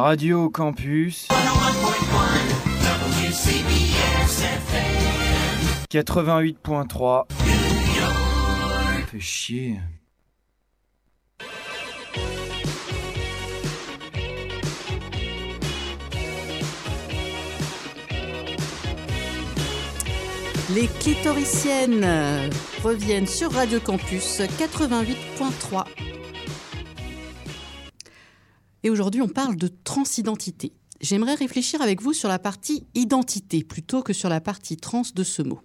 Radio Campus 88.3 Fait chier. Les clitoriciennes reviennent sur Radio Campus 88.3. Et aujourd'hui, on parle de transidentité. J'aimerais réfléchir avec vous sur la partie identité plutôt que sur la partie trans de ce mot.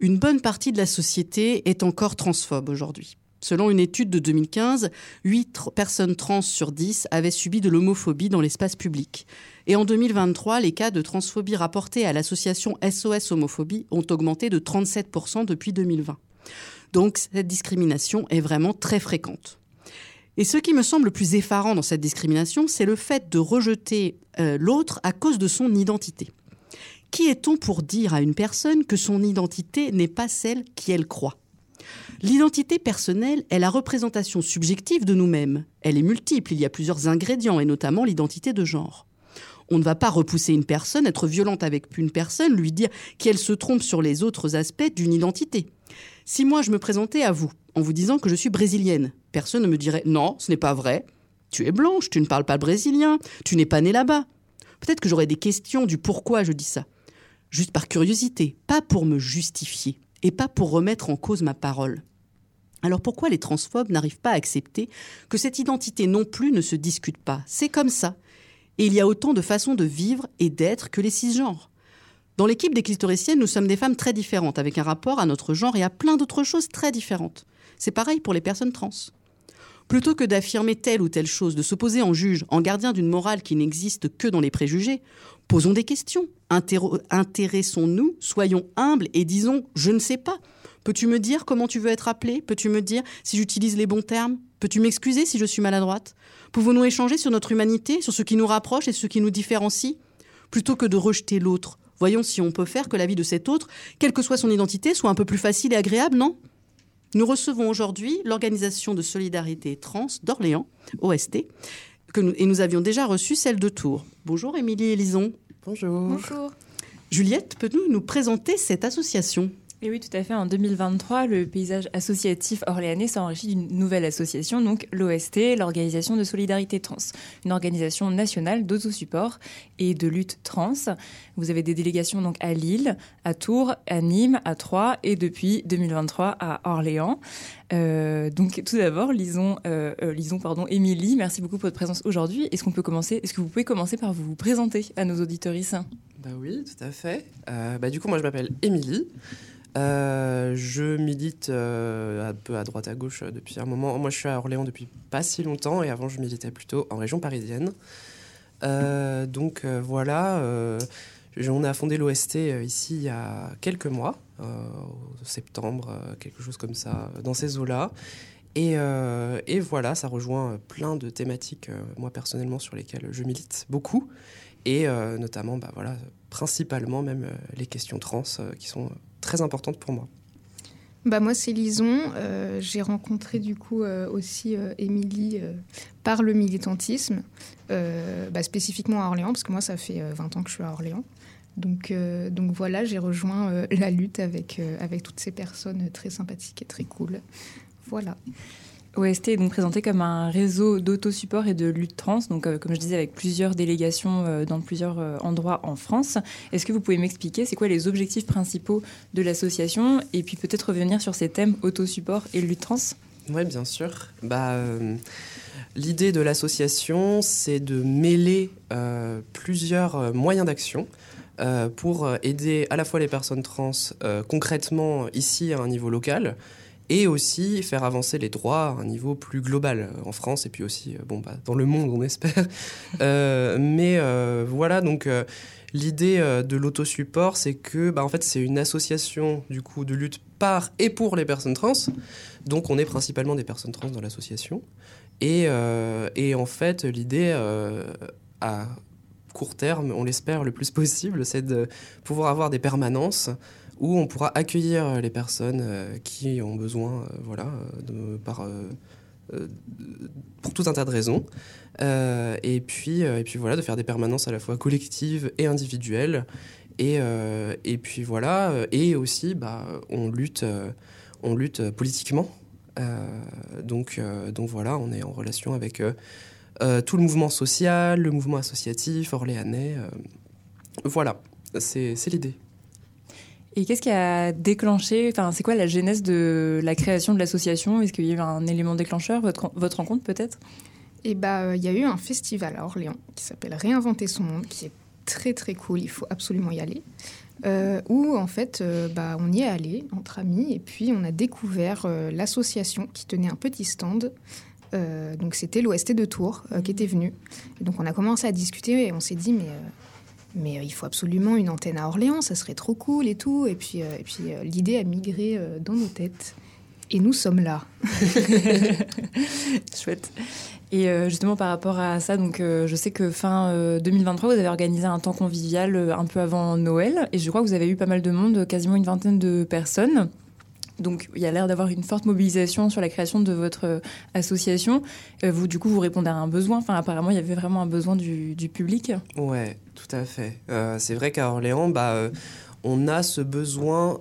Une bonne partie de la société est encore transphobe aujourd'hui. Selon une étude de 2015, 8 personnes trans sur 10 avaient subi de l'homophobie dans l'espace public. Et en 2023, les cas de transphobie rapportés à l'association SOS Homophobie ont augmenté de 37% depuis 2020. Donc cette discrimination est vraiment très fréquente. Et ce qui me semble le plus effarant dans cette discrimination, c'est le fait de rejeter euh, l'autre à cause de son identité. Qui est-on pour dire à une personne que son identité n'est pas celle qui elle croit? L'identité personnelle est la représentation subjective de nous-mêmes. Elle est multiple, il y a plusieurs ingrédients, et notamment l'identité de genre. On ne va pas repousser une personne, être violente avec une personne, lui dire qu'elle se trompe sur les autres aspects d'une identité. Si moi je me présentais à vous en vous disant que je suis brésilienne, personne ne me dirait non, ce n'est pas vrai. Tu es blanche, tu ne parles pas brésilien, tu n'es pas née là-bas. Peut-être que j'aurais des questions du pourquoi je dis ça. Juste par curiosité, pas pour me justifier et pas pour remettre en cause ma parole. Alors pourquoi les transphobes n'arrivent pas à accepter que cette identité non plus ne se discute pas? C'est comme ça. Et il y a autant de façons de vivre et d'être que les cisgenres. Dans l'équipe des clitoriciennes, nous sommes des femmes très différentes, avec un rapport à notre genre et à plein d'autres choses très différentes. C'est pareil pour les personnes trans. Plutôt que d'affirmer telle ou telle chose, de s'opposer en juge, en gardien d'une morale qui n'existe que dans les préjugés, posons des questions, intéressons-nous, soyons humbles et disons ⁇ je ne sais pas ⁇ Peux-tu me dire comment tu veux être appelé? Peux-tu me dire si j'utilise les bons termes? Peux-tu m'excuser si je suis maladroite? Pouvons-nous échanger sur notre humanité, sur ce qui nous rapproche et ce qui nous différencie? Plutôt que de rejeter l'autre, voyons si on peut faire que la vie de cet autre, quelle que soit son identité, soit un peu plus facile et agréable, non? Nous recevons aujourd'hui l'Organisation de solidarité trans d'Orléans, OST, que nous, et nous avions déjà reçu celle de Tours. Bonjour Émilie Elison. Bonjour. Bonjour. Juliette, peux-tu nous présenter cette association? Et oui, tout à fait. En 2023, le paysage associatif orléanais s'enrichit d'une nouvelle association, donc l'OST, l'Organisation de solidarité trans, une organisation nationale d'autosupport et de lutte trans. Vous avez des délégations donc à Lille, à Tours, à Nîmes, à Troyes et depuis 2023 à Orléans. Euh, donc tout d'abord, lisons, euh, euh, lisons pardon, Émilie, merci beaucoup pour votre présence aujourd'hui. Est-ce qu'on peut commencer Est-ce que vous pouvez commencer par vous présenter à nos auditoristes Bah oui, tout à fait. bah, du coup, moi je m'appelle Émilie. Euh, je milite euh, un peu à droite à gauche euh, depuis un moment. Moi, je suis à Orléans depuis pas si longtemps et avant, je militais plutôt en région parisienne. donc voilà, on a fondé l'OST ici il y a quelques mois, septembre, quelque chose comme ça, dans ces eaux-là. Et, voilà, ça rejoint plein de thématiques, moi personnellement, sur lesquelles je milite beaucoup. Et notamment, bah, principalement même les questions trans qui sont très importante pour moi. Bah moi c'est Lison. Euh, j'ai rencontré du coup euh, aussi euh, Émilie par le militantisme, bah, spécifiquement à Orléans parce que moi ça fait 20 ans que je suis à Orléans. Donc, donc voilà, j'ai rejoint la lutte avec, avec toutes ces personnes très sympathiques et très cool. Voilà. OST est donc présenté comme un réseau d'autosupport et de lutte trans, donc euh, comme je disais avec plusieurs délégations euh, dans plusieurs euh, endroits en France. Est-ce que vous pouvez m'expliquer c'est quoi les objectifs principaux de l'association et puis peut-être revenir sur ces thèmes autosupport et lutte trans? Oui, bien sûr. Bah, L'idée de l'association, c'est de mêler plusieurs moyens d'action. pour aider à la fois les personnes trans concrètement ici à un niveau local, et aussi faire avancer les droits à un niveau plus global euh, en France et puis aussi euh, bon, bah, dans le monde, on espère. Euh, mais voilà, donc l'idée de l'autosupport, c'est que bah, en fait, c'est une association du coup de lutte par et pour les personnes trans. Donc on est principalement des personnes trans dans l'association. Et, et, en fait, l'idée à court terme, on l'espère le plus possible, c'est de pouvoir avoir des permanences où on pourra accueillir les personnes euh, qui ont besoin, euh, voilà, pour tout un tas de raisons. et, puis, et puis voilà, de faire des permanences à la fois collectives et individuelles. Et, et puis voilà, et aussi, bah, on lutte, on lutte politiquement. donc, donc voilà, on est en relation avec tout le mouvement social, le mouvement associatif, orléanais. voilà, c'est l'idée. Et qu'est-ce qui a déclenché, enfin, c'est quoi la genèse de la création de l'association? Est-ce qu'il y a eu un élément déclencheur, votre, rencontre peut-être? Eh bah, il y a eu un festival à Orléans qui s'appelle Réinventer son monde, qui est très très cool, il faut absolument y aller. Euh, où en fait, euh, bah, on y est allé entre amis et puis on a découvert euh, l'association qui tenait un petit stand. donc c'était l'OST de Tours qui était venu. Et donc on a commencé à discuter et on s'est dit mais mais euh, il faut absolument une antenne à Orléans, ça serait trop cool et tout. Et puis, euh, puis euh, l'idée a migré dans nos têtes. Et nous sommes là. Chouette. Et justement par rapport à ça, donc je sais que fin 2023, vous avez organisé un temps convivial un peu avant Noël, et je crois que vous avez eu pas mal de monde, quasiment une vingtaine de personnes. Donc il y a l'air d'avoir une forte mobilisation sur la création de votre euh, association. Euh, vous, du coup, vous répondez à un besoin. Enfin, apparemment, il y avait vraiment un besoin du, public. Ouais, tout à fait. Euh, c'est vrai qu'à Orléans, bah, on a ce besoin,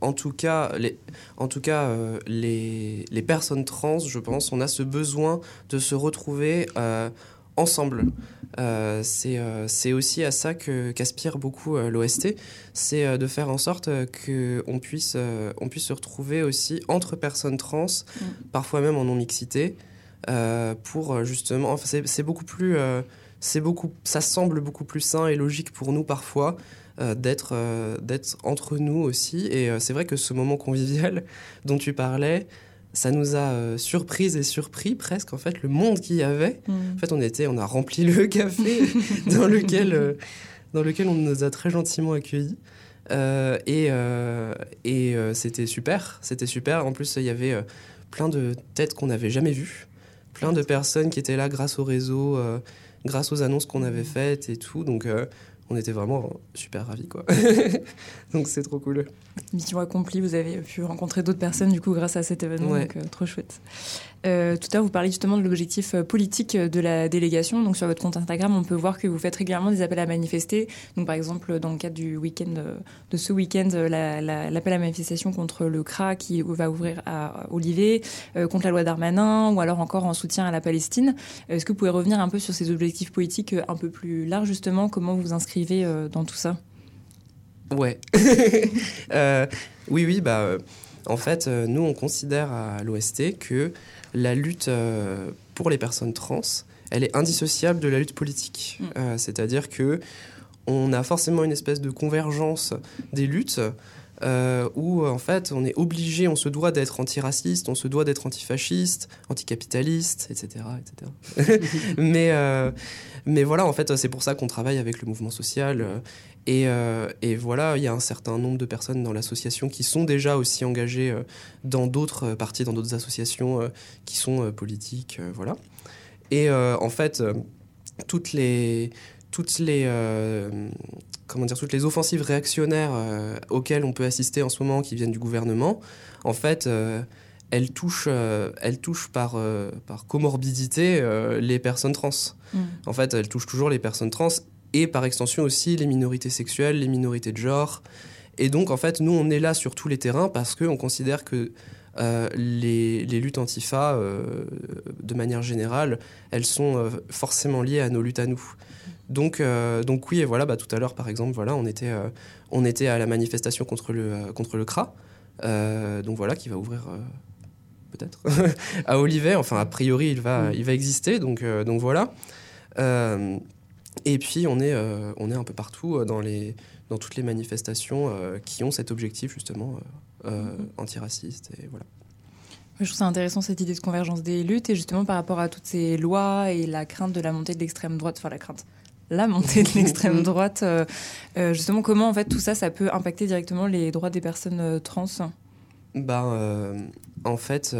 en tout cas, les, en tout cas les, les, personnes trans, je pense, on a ce besoin de se retrouver ensemble. Euh, euh, c'est aussi à ça qu'aspire beaucoup euh, l'OST, c'est de faire en sorte qu'on puisse, on puisse se retrouver aussi entre personnes trans, mm. parfois même en non-mixité, pour justement... Enfin, c'est beaucoup plus... c'est beaucoup, ça semble beaucoup plus sain et logique pour nous parfois d'être d'être entre nous aussi. Et c'est vrai que ce moment convivial dont tu parlais, ça nous a euh, surprise et surpris presque en fait le monde qu'il y avait. Mm. En fait, on était, on a rempli le café dans lequel euh, dans lequel on nous a très gentiment accueillis. Euh, et et c'était super, c'était super. En plus, il y avait plein de têtes qu'on n'avait jamais vues, plein de personnes qui étaient là grâce au réseau, grâce aux annonces qu'on avait faites et tout. Donc on était vraiment super ravis quoi. donc c'est trop cool. Mission accomplie, vous avez pu rencontrer d'autres personnes du coup grâce à cet événement, donc euh, trop chouette. Euh, tout à l'heure, vous parliez justement de l'objectif euh, politique de la délégation. Donc sur votre compte Instagram, on peut voir que vous faites régulièrement des appels à manifester. Donc par exemple, dans le cadre du week-end de ce week-end, l'appel à manifestation contre le CRA qui va ouvrir à Olivier, contre la loi Darmanin, ou alors encore en soutien à la Palestine. Est-ce que vous pouvez revenir un peu sur ces objectifs politiques un peu plus larges justement? Comment vous vous inscrivez dans tout ça? Ouais. Euh, oui, oui, bah, euh, en fait, euh, nous, on considère à l'OST que la lutte pour les personnes trans, elle est indissociable de la lutte politique. Mm. C'est-à-dire que on a forcément une espèce de convergence des luttes. où en fait on est obligé, on se doit d'être antiraciste, on se doit d'être antifasciste, anticapitaliste, etc. etc. mais, mais voilà, en fait, c'est pour ça qu'on travaille avec le mouvement social euh, et, voilà, il y a un certain nombre de personnes dans l'association qui sont déjà aussi engagées euh, dans d'autres parties, dans d'autres associations euh, qui sont politiques, voilà. Et en fait, toutes les toutes les comment dire toutes les offensives réactionnaires auxquelles on peut assister en ce moment qui viennent du gouvernement, en fait, elles touchent elles touchent par par comorbidité les personnes trans. Mmh. En fait, elles touchent toujours les personnes trans et par extension aussi les minorités sexuelles, les minorités de genre. Et donc, en fait, nous, on est là sur tous les terrains parce qu'on considère que euh, les, luttes antifa, euh, de manière générale, elles sont euh, forcément liées à nos luttes à nous. Donc, donc oui, et voilà, bah, tout à l'heure, par exemple, voilà, on, était, on était à la manifestation contre le, contre le CRA, donc voilà, qui va ouvrir peut-être à Olivet. Enfin, a priori, il va, il va exister, donc, donc voilà. Et puis, on est, euh, on est un peu partout euh, dans, les, dans toutes les manifestations euh, qui ont cet objectif, justement, mhm. antiraciste. Et voilà. Je trouve ça intéressant cette idée de convergence des luttes et justement par rapport à toutes ces lois et la crainte de la montée de l'extrême droite, enfin la crainte, la montée de l'extrême droite, justement comment en fait tout ça, ça peut impacter directement les droits des personnes trans? Ben, en fait,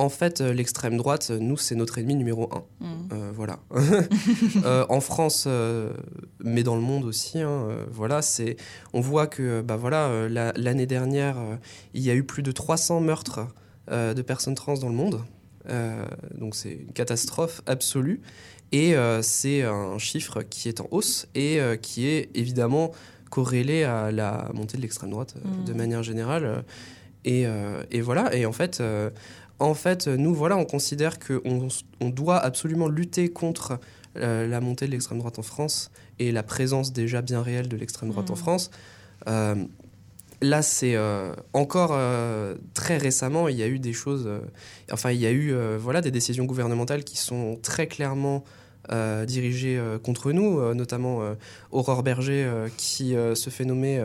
en fait, euh, l'extrême droite, nous, c'est notre ennemi numéro un. Mm. Euh, voilà. Euh, en France, mais dans le monde aussi, hein, voilà, c'est. On voit que, bah voilà, l'année dernière, il y a eu plus de 300 meurtres de personnes trans dans le monde. donc c'est une catastrophe absolue. Et c'est un chiffre qui est en hausse et qui est évidemment corrélé à la montée de l'extrême droite de mmh. manière générale. Et, et, voilà, et en fait, en fait, nous, voilà, on considère qu'on on doit absolument lutter contre euh, la montée de l'extrême droite en France et la présence déjà bien réelle de l'extrême droite en mmh. France. Euh, là, c'est euh, encore très récemment, il y a eu des choses, enfin, il y a eu voilà, des décisions gouvernementales qui sont très clairement dirigées contre nous, notamment Aurore Berger qui se fait nommer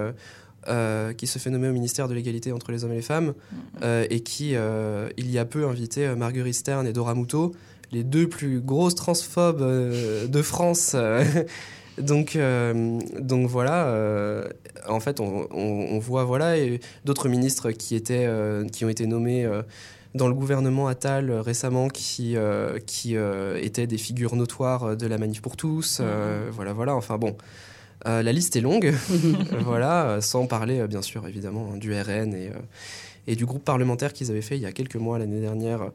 euh, qui se fait nommer au ministère de l'égalité entre les hommes et les femmes, mm. euh, et qui, euh, il y a peu, invité Marguerite Stern et Dora Muto, les deux plus grosses transphobes de France. donc, donc voilà, en fait, on, on, voit voilà, d'autres ministres qui, étaient, qui ont été nommés dans le gouvernement Attal récemment qui, qui étaient des figures notoires de la manif pour tous. Mm. voilà, voilà, enfin bon. Euh, la liste est longue, voilà, euh, sans parler euh, bien sûr évidemment hein, du RN et, et du groupe parlementaire qu'ils avaient fait il y a quelques mois l'année dernière,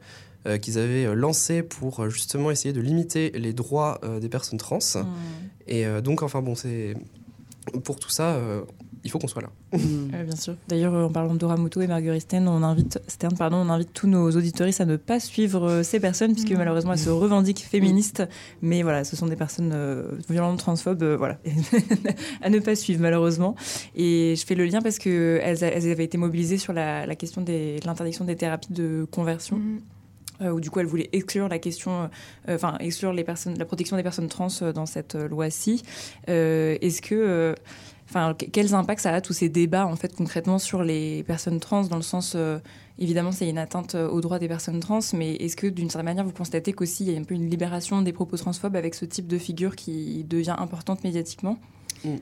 qu'ils avaient lancé pour justement essayer de limiter les droits des personnes trans. Mmh. Et donc enfin bon, c'est pour tout ça, il faut qu'on soit là. Mm. bien sûr. D'ailleurs, en parlant de Dora Muto et Marguerite Stern, on invite, Stern, pardon, on invite tous nos auditoristes à ne pas suivre euh, ces personnes, puisque mm. malheureusement, elles se revendiquent féministes. Mais voilà, ce sont des personnes euh, violentes, transphobes, euh, voilà, à ne pas suivre, malheureusement. Et je fais le lien parce qu'elles elles avaient été mobilisées sur la, question de l'interdiction des thérapies de conversion. Mm. où du coup elle voulait exclure la question, enfin exclure les personnes, la protection des personnes trans dans cette loi-ci. Est-ce que Enfin, quels impacts ça a tous ces débats en fait concrètement sur les personnes trans dans le sens euh, évidemment c'est une atteinte euh, aux droits des personnes trans mais est-ce que d'une certaine manière vous constatez qu'aussi il y a un peu une libération des propos transphobes avec ce type de figure qui devient importante médiatiquement? Mm.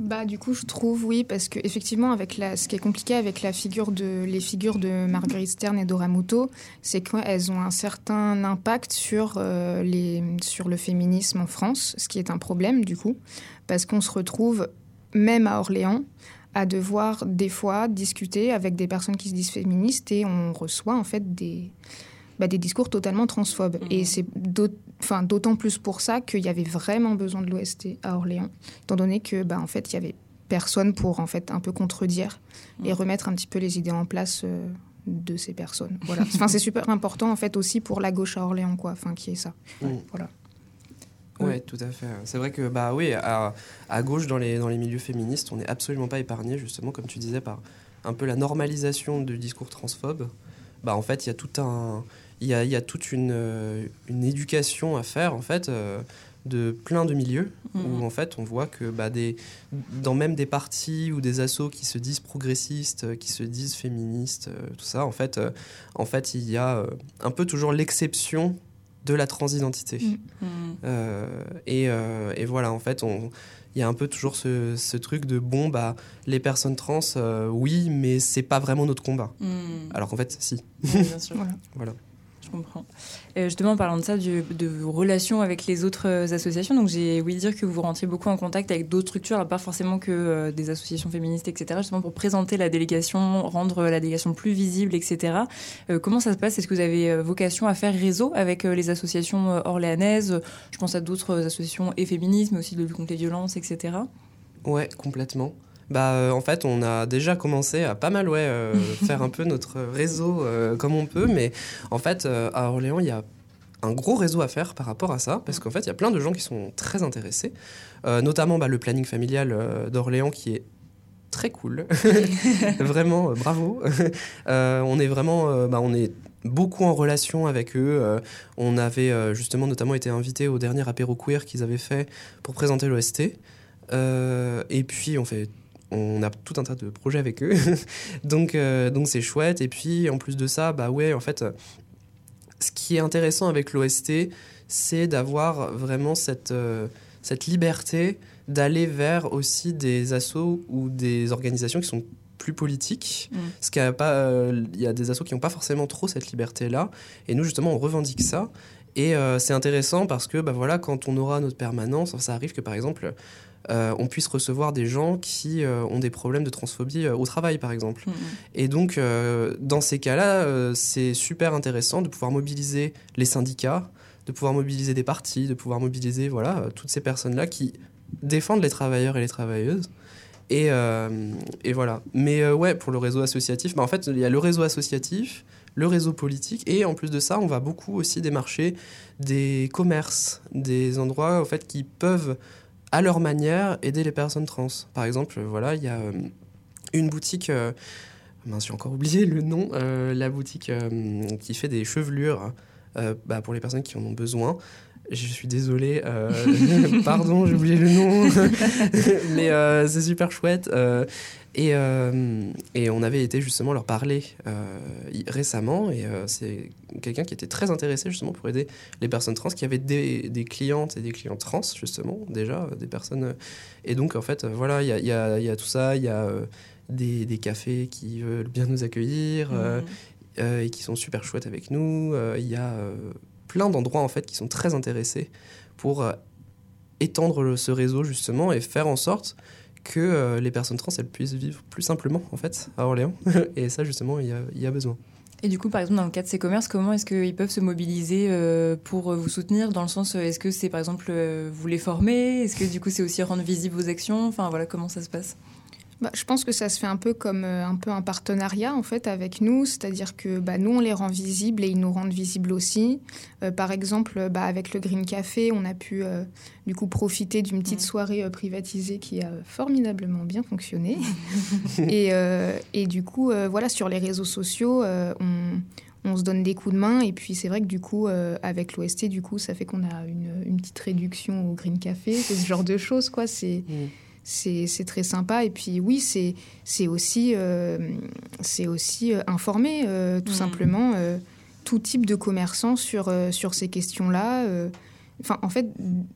Bah du coup je trouve oui parce que effectivement avec la ce qui est compliqué avec la figure de les figures de Marguerite Stern et Dora Muto c'est qu'elles ont un certain impact sur euh, les sur le féminisme en France ce qui est un problème du coup parce qu'on se retrouve même à Orléans, à devoir des fois discuter avec des personnes qui se disent féministes et on reçoit en fait des, bah, des discours totalement transphobes. Et mhm. c'est d'autant plus pour ça qu'il y avait vraiment besoin de l'OST à Orléans, étant donné que bah, en fait il y avait personne pour en fait un peu contredire et mhm. remettre un petit peu les idées en place. Euh, de ces personnes. Voilà. Enfin, c'est super important en fait aussi pour la gauche à Orléans, quoi. Enfin, qui est ça. Voilà. Oui, tout à fait. C'est vrai que, bah oui, à, à, gauche, dans les, dans les milieux féministes, on n'est absolument pas épargné, justement, comme tu disais, par un peu la normalisation du discours transphobe. Bah, en fait, il y a tout un. Il y a, y a toute une, euh, une, éducation à faire, en fait, euh, de plein de milieux, où mhm. en fait, on voit que bah, des, dans même des partis ou des assos qui se disent progressistes, euh, qui se disent féministes, tout ça, en fait, en fait il y a un peu toujours l'exception de la transidentité. Mm. Euh, euh, et, voilà, en fait, il y a un peu toujours ce, truc de bon, bah, les personnes trans, euh, oui, mais c'est pas vraiment notre combat. Mm. Alors qu'en fait, si. bien sûr. voilà je comprends. Euh, justement, en parlant de ça, de, vos relations avec les autres euh, associations, donc j'ai ouï dire que vous rentriez beaucoup en contact avec d'autres structures, pas forcément que euh, des associations féministes, etc., justement pour présenter la délégation, rendre la délégation plus visible, etc. comment ça se passe? Est-ce que vous avez vocation à faire réseau avec les associations orléanaises? Je pense à d'autres associations et féministes, mais aussi de lutte contre les violences, etc. Ouais, complètement. Bah, euh, en fait, on a déjà commencé à pas mal ouais, euh, faire un peu notre réseau euh, comme on peut, mais en fait, à Orléans, il y a un gros réseau à faire par rapport à ça, parce qu'en fait, il y a plein de gens qui sont très intéressés, notamment bah, le planning familial d'Orléans qui est très cool. vraiment, bravo. on est vraiment, bah, on est beaucoup en relation avec eux. on avait justement notamment été invité au dernier apéro queer qu'ils avaient fait pour présenter l'OST. et puis on fait on a tout un tas de projets avec eux. donc, euh, donc c'est chouette. Et puis, en plus de ça, bah ouais, en fait, ce qui est intéressant avec l'OST, c'est d'avoir vraiment cette, euh, cette liberté d'aller vers aussi des assos ou des organisations qui sont plus politiques. Mm. Ce qui a pas, euh, il y a des assos qui n'ont pas forcément trop cette liberté-là. Et nous, justement, on revendique ça. Et c'est intéressant parce que, bah voilà, quand on aura notre permanence, ça arrive que par exemple, on puisse recevoir des gens qui ont des problèmes de transphobie au travail, par exemple. Mm, Et donc, dans ces cas-là, c'est super intéressant de pouvoir mobiliser les syndicats, de pouvoir mobiliser des partis, de pouvoir mobiliser voilà, toutes ces personnes-là qui défendent les travailleurs et les travailleuses. Et, et voilà. Mais ouais, pour le réseau associatif, bah, en fait, il y a le réseau associatif, le réseau politique. Et en plus de ça, on va beaucoup aussi démarcher des commerces, des endroits en fait, qui peuvent, à leur manière, aider les personnes trans. Par exemple, voilà, il y a euh, une boutique. Euh, j'ai encore oublié le nom. Euh, la boutique qui fait des chevelures bah, pour les personnes qui en ont besoin. Je suis désolé, euh, pardon, j'ai oublié le nom, mais euh, c'est super chouette. Euh, et, et, on avait été justement leur parler récemment, et c'est quelqu'un qui était très intéressé justement pour aider les personnes trans, qui avaient des, des clientes et des clients trans justement déjà, des personnes. Et donc en fait, voilà, il y a, y, a, y a, tout ça, il y a des, des, cafés qui veulent bien nous accueillir mmh. et qui sont super chouettes avec nous. Il y a plein d'endroits en fait qui sont très intéressés pour euh, étendre le, ce réseau justement et faire en sorte que euh, les personnes trans elles puissent vivre plus simplement en fait à Orléans. Et ça justement il y a, il y a besoin. Et du coup, par exemple, dans le cas de ces commerces, comment est-ce qu'ils peuvent se mobiliser euh, pour vous soutenir? Dans le sens, est-ce que c'est par exemple vous les former? Est-ce que du coup c'est aussi rendre visibles vos actions? Enfin voilà, comment ça se passe? Bah, je pense que ça se fait un peu comme euh, un peu un partenariat en fait avec nous, c'est-à-dire que bah, nous on les rend visibles et ils nous rendent visibles aussi. Euh, par exemple, bah, avec le Green Café, on a pu euh, du coup profiter d'une petite soirée privatisée qui a formidablement bien fonctionné. et, et, du coup, voilà, sur les réseaux sociaux, on, on, se donne des coups de main et puis c'est vrai que du coup, avec l'OST, du coup, ça fait qu'on a une, une, petite réduction au Green Café, ce genre de choses quoi. C'est mm c'est très sympa. Et puis oui, c'est aussi, euh, aussi euh, informer euh, tout mmh. simplement tout type de commerçants sur, sur ces questions-là. Enfin, en fait,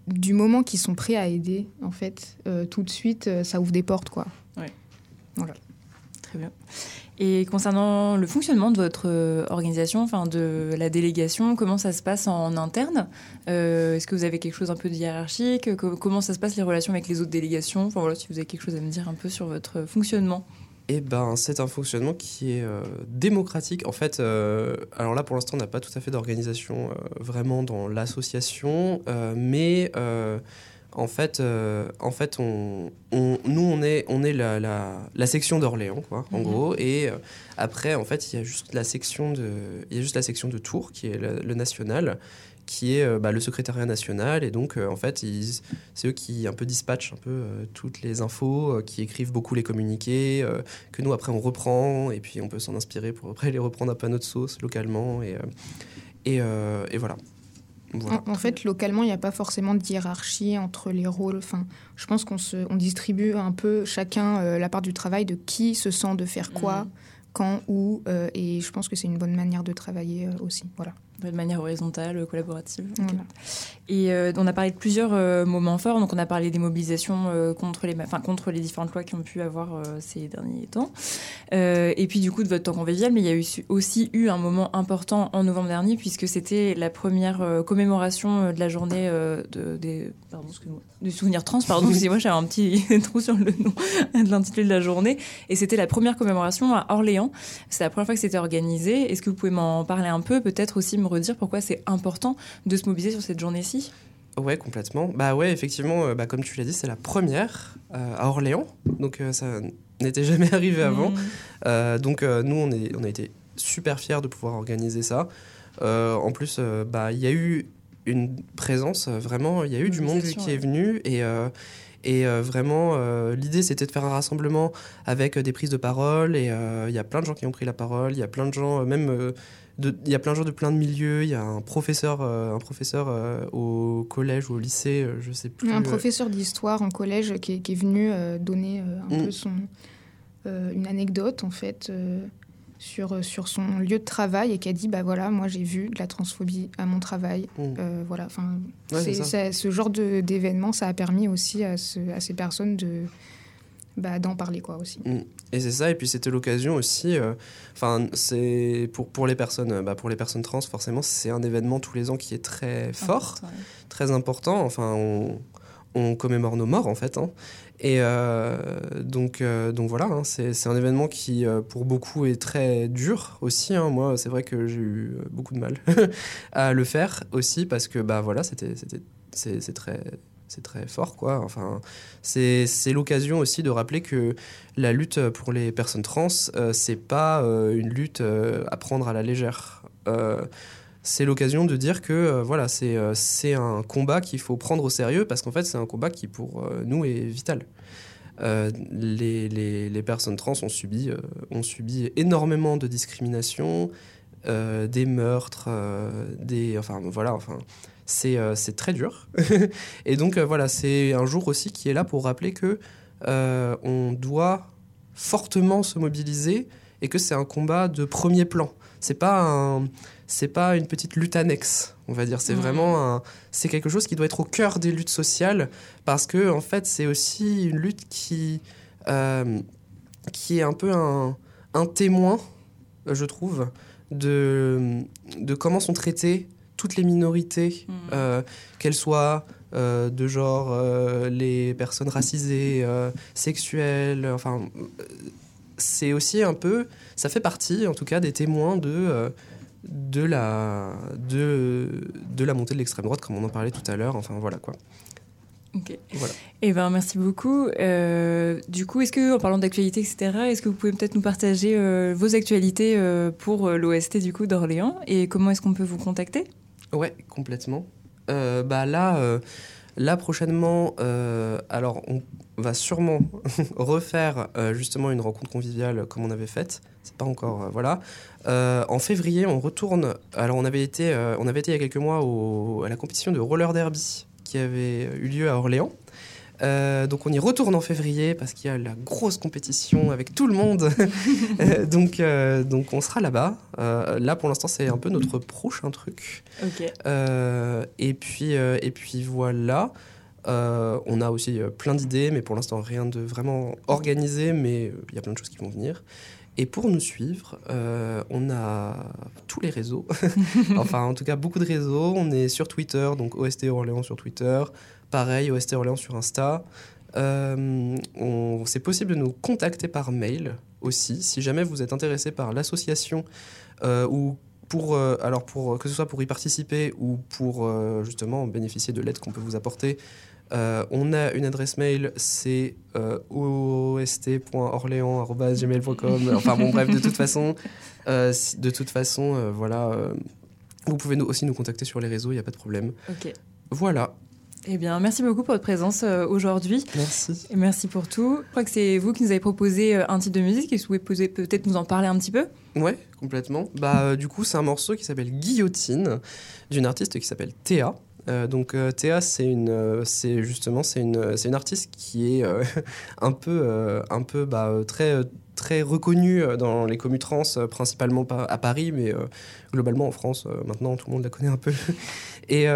du moment qu'ils sont prêts à aider, en fait, tout de suite, ça ouvre des portes, quoi. Oui. Voilà. Très bien. Et concernant le fonctionnement de votre euh, organisation, enfin de la délégation, comment ça se passe en interne? Euh, Est-ce que vous avez quelque chose un peu de hiérarchique? Comment ça se passe les relations avec les autres délégations? Enfin voilà, si vous avez quelque chose à me dire un peu sur votre fonctionnement. Eh ben, c'est un fonctionnement qui est euh, démocratique. En fait, alors là, pour l'instant, on n'a pas tout à fait d'organisation vraiment dans l'association, mais en fait, euh, en fait on, nous, on est, on est la, la, section d'Orléans, quoi, en mhm. gros. Et euh, après, en fait, il y a juste la section de, il y a juste la section de Tours, qui est le, national, qui est euh, bah, le secrétariat national. Et donc, en fait, c'est eux qui un peu dispatchent un peu toutes les infos, qui écrivent beaucoup les communiqués, que nous, après, on reprend. Et puis, on peut s'en inspirer pour après les reprendre un peu à notre sauce, localement. Et, et, et voilà. En, fait, localement, il n'y a pas forcément de hiérarchie entre les rôles. Enfin, je pense qu'on se, on distribue un peu chacun euh, la part du travail de qui se sent de faire quoi, mm. quand, où. Euh, et je pense que c'est une bonne manière de travailler euh, aussi. Voilà de manière horizontale, collaborative. Et euh, on a parlé de plusieurs euh, moments forts. Donc, on a parlé des mobilisations euh, contre, les, enfin, contre les différentes lois qui ont pu avoir ces derniers temps. et puis, du coup, de votre temps convivial. Mais il y a eu, aussi eu un moment important en novembre dernier, puisque c'était la première commémoration de la journée de, des, pardon, du souvenir trans. Pardon, excusez-moi, j'avais un petit trou sur le nom de l'intitulé de la journée. Et c'était la première commémoration à Orléans. C'est la première fois que c'était organisé. Est-ce que vous pouvez m'en parler un peu Peut-être aussi me redire pourquoi c'est important de se mobiliser sur cette journée-ci? Ouais, complètement. Bah ouais, effectivement, euh, bah, comme tu l'as dit, c'est la première euh, à Orléans. Donc euh, ça n'était jamais arrivé avant. Mmh. donc nous, on, est, on a été super fiers de pouvoir organiser ça. en plus, bah il y a eu une présence, vraiment, il y a eu du monde qui est venu et... Et vraiment, l'idée, c'était de faire un rassemblement avec des prises de parole. Et il y a plein de gens qui ont pris la parole. Il y a plein de gens, même il y a plein de gens de plein de milieux. Il y a un professeur, euh, un professeur euh, au collège ou au lycée, euh, je sais plus. Un professeur d'histoire en collège qui est, venu donner un mm. peu son, une anecdote en fait sur, sur son lieu de travail et qui a dit bah voilà moi j'ai vu de la transphobie à mon travail mm. voilà enfin ce genre d'événement ça a permis aussi à, à ces personnes de bah, d'en parler quoi aussi. Mm. Et c'est ça, et puis c'était l'occasion aussi, euh, enfin c'est pour, pour les personnes, bah, pour les personnes trans forcément c'est un événement tous les ans qui est très fort, très important. Enfin on, on commémore nos morts en fait. hein. Et euh, donc, euh, donc voilà, hein, c'est un événement qui euh, pour beaucoup est très dur aussi. hein. Moi, c'est vrai que j'ai eu beaucoup de mal à le faire aussi parce que bah voilà, c'était c'est très c'est très fort quoi. Enfin, c'est l'occasion aussi de rappeler que la lutte pour les personnes trans, euh, c'est pas euh, une lutte euh, à prendre à la légère. Euh, c'est l'occasion de dire que voilà, c'est un combat qu'il faut prendre au sérieux parce qu'en fait, c'est un combat qui pour nous est vital. Les, les- les personnes trans ont subi, ont subi énormément de discrimination, euh, des meurtres, des, enfin voilà, enfin c'est euh, c'est très dur. Et donc euh, voilà, c'est un jour aussi qui est là pour rappeler que euh, on doit fortement se mobiliser et que c'est un combat de premier plan. C'est pas un, c'est pas une petite lutte annexe, on va dire. C'est vraiment c'est quelque chose qui doit être au cœur des luttes sociales parce que en fait, c'est aussi une lutte qui, qui est un peu un, un témoin, je trouve, de, de comment sont traitées toutes les minorités, Mhm. euh, qu'elles soient euh, de genre euh, les personnes racisées, sexuelles, enfin, c'est aussi un peu, ça fait partie en tout cas des témoins de, de, la, de, de la montée de l'extrême droite, comme on en parlait tout à l'heure, enfin voilà quoi. Ok. Voilà. Eh ben, merci beaucoup. Euh, du coup, est-ce que, en parlant d'actualité, etc., est-ce que vous pouvez peut-être nous partager euh, vos actualités euh, pour l'OST du coup d'Orléans? Et comment est-ce qu'on peut vous contacter? Ouais, complètement. Euh, bah là, euh, là prochainement, euh, alors on va sûrement refaire justement une rencontre conviviale comme on avait faite. C'est pas encore, voilà. En février, on retourne. Alors on avait été, on avait été il y a quelques mois à la compétition de roller derby qui avait eu lieu à Orléans. Euh, donc on y retourne en février parce qu'il y a la grosse compétition avec tout le monde. Euh, donc, euh, donc on sera là-bas. Euh, là pour l'instant c'est un peu notre prochain truc. Et, puis, et puis voilà. Euh, on a aussi euh, plein d'idées, mais pour l'instant rien de vraiment organisé, mais euh, il y a plein de choses qui vont venir. Et pour nous suivre, euh, on a tous les réseaux. enfin, en tout cas, beaucoup de réseaux. On est sur Twitter, donc OST Orléans sur Twitter. Pareil, OST Orléans sur Insta. Euh, c'est possible de nous contacter par mail aussi, si jamais vous êtes intéressé par l'association euh, ou pour, euh, alors pour, que ce soit pour y participer ou pour euh, justement bénéficier de l'aide qu'on peut vous apporter. Euh, on a une adresse mail, c'est euh, ost.orléans.gmail.com. Enfin bon, bref, de toute façon, euh, de toute façon, euh, voilà. vous pouvez nous, aussi nous contacter sur les réseaux, il n'y a pas de problème. Ok. Voilà. Eh bien, merci beaucoup pour votre présence aujourd'hui. Merci. Et merci pour tout. Je crois que c'est vous qui nous avez proposé un type de musique. Est-ce que vous pouvez peut-être nous en parler un petit peu? Ouais, complètement. Bah, du coup, c'est un morceau qui s'appelle Guillotine, d'une artiste qui s'appelle Théa. Euh, donc euh, Théa, c'est une, euh, c'est justement, c'est une, c'est une artiste qui est un peu, un peu, bah, très, très reconnue dans les communes trans, principalement à Paris, mais globalement en France. maintenant, tout le monde la connaît un peu. et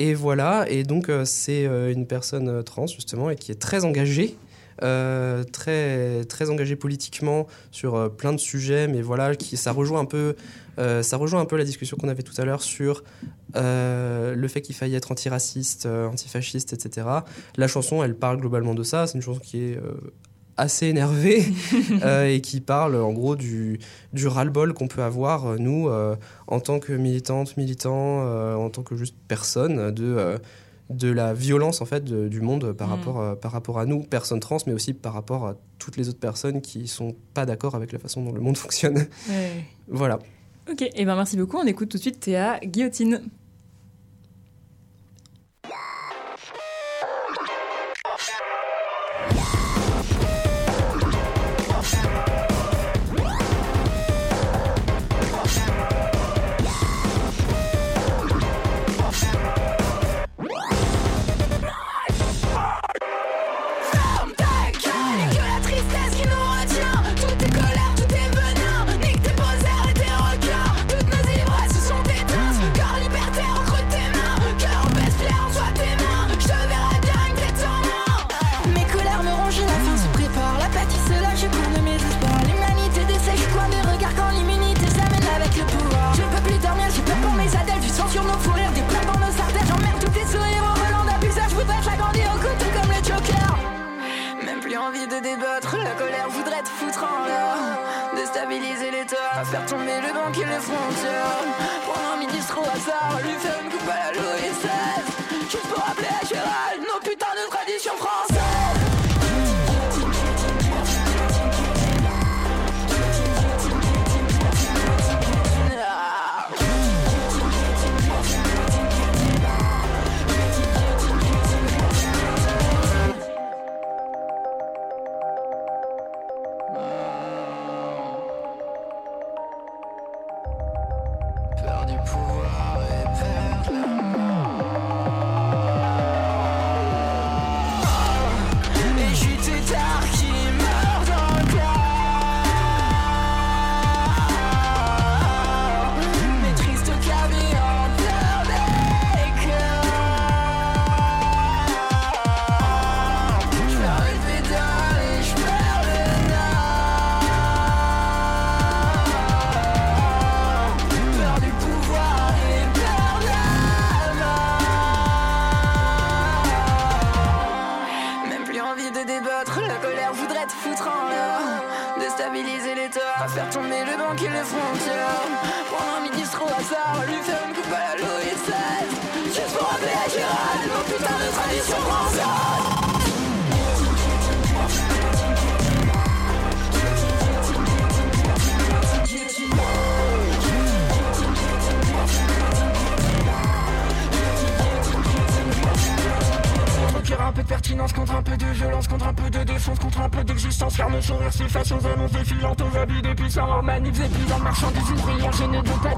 et voilà. Et donc, c'est une personne trans justement et qui est très engagée. Euh, très très engagée politiquement sur euh, plein de sujets mais voilà qui ça rejoint un peu euh, ça rejoint un peu la discussion qu'on avait tout à l'heure sur le fait qu'il faille être antiraciste, antifasciste, etc. La chanson, elle parle globalement de ça. C'est une chanson qui est assez énervée euh, et qui parle en gros du, du ras-le-bol qu'on peut avoir, euh, nous, euh, en tant que militantes, militants, euh, en tant que juste personne, de, de la violence en fait de- du monde par, Mm. rapport, euh, par rapport à nous, personnes trans, mais aussi par rapport à toutes les autres personnes qui sont pas d'accord avec la façon dont le monde fonctionne. voilà. Ok, eh ben merci beaucoup. On écoute tout de suite Théa Guillotine. Aux habits des puissants, aux manifs épuisants, marchandises ouvrières. Je ne veux pas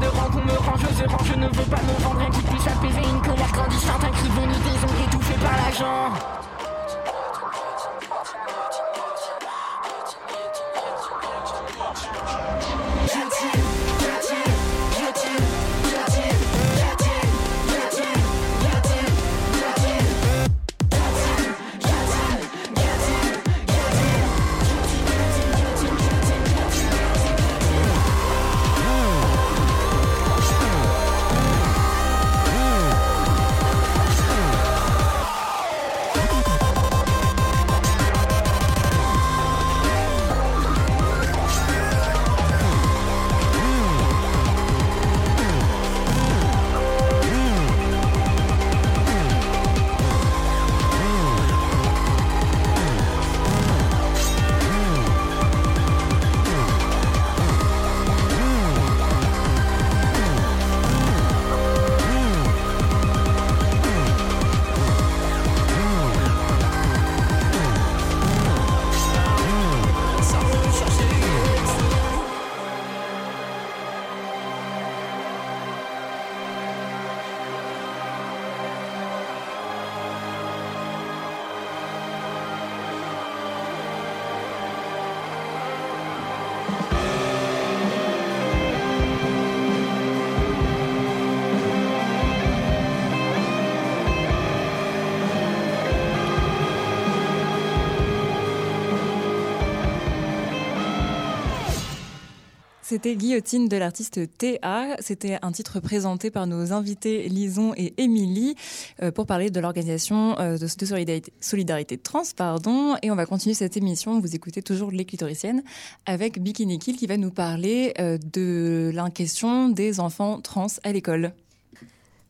C'était Guillotine de l'artiste TA. C'était un titre présenté par nos invités Lison et Émilie euh, pour parler de l'organisation euh, de, solidarité, trans. Pardon. Et on va continuer cette émission. Vous écoutez toujours Les Clitoriciennes avec Bikini Kill qui va nous parler euh, de la question des enfants trans à l'école.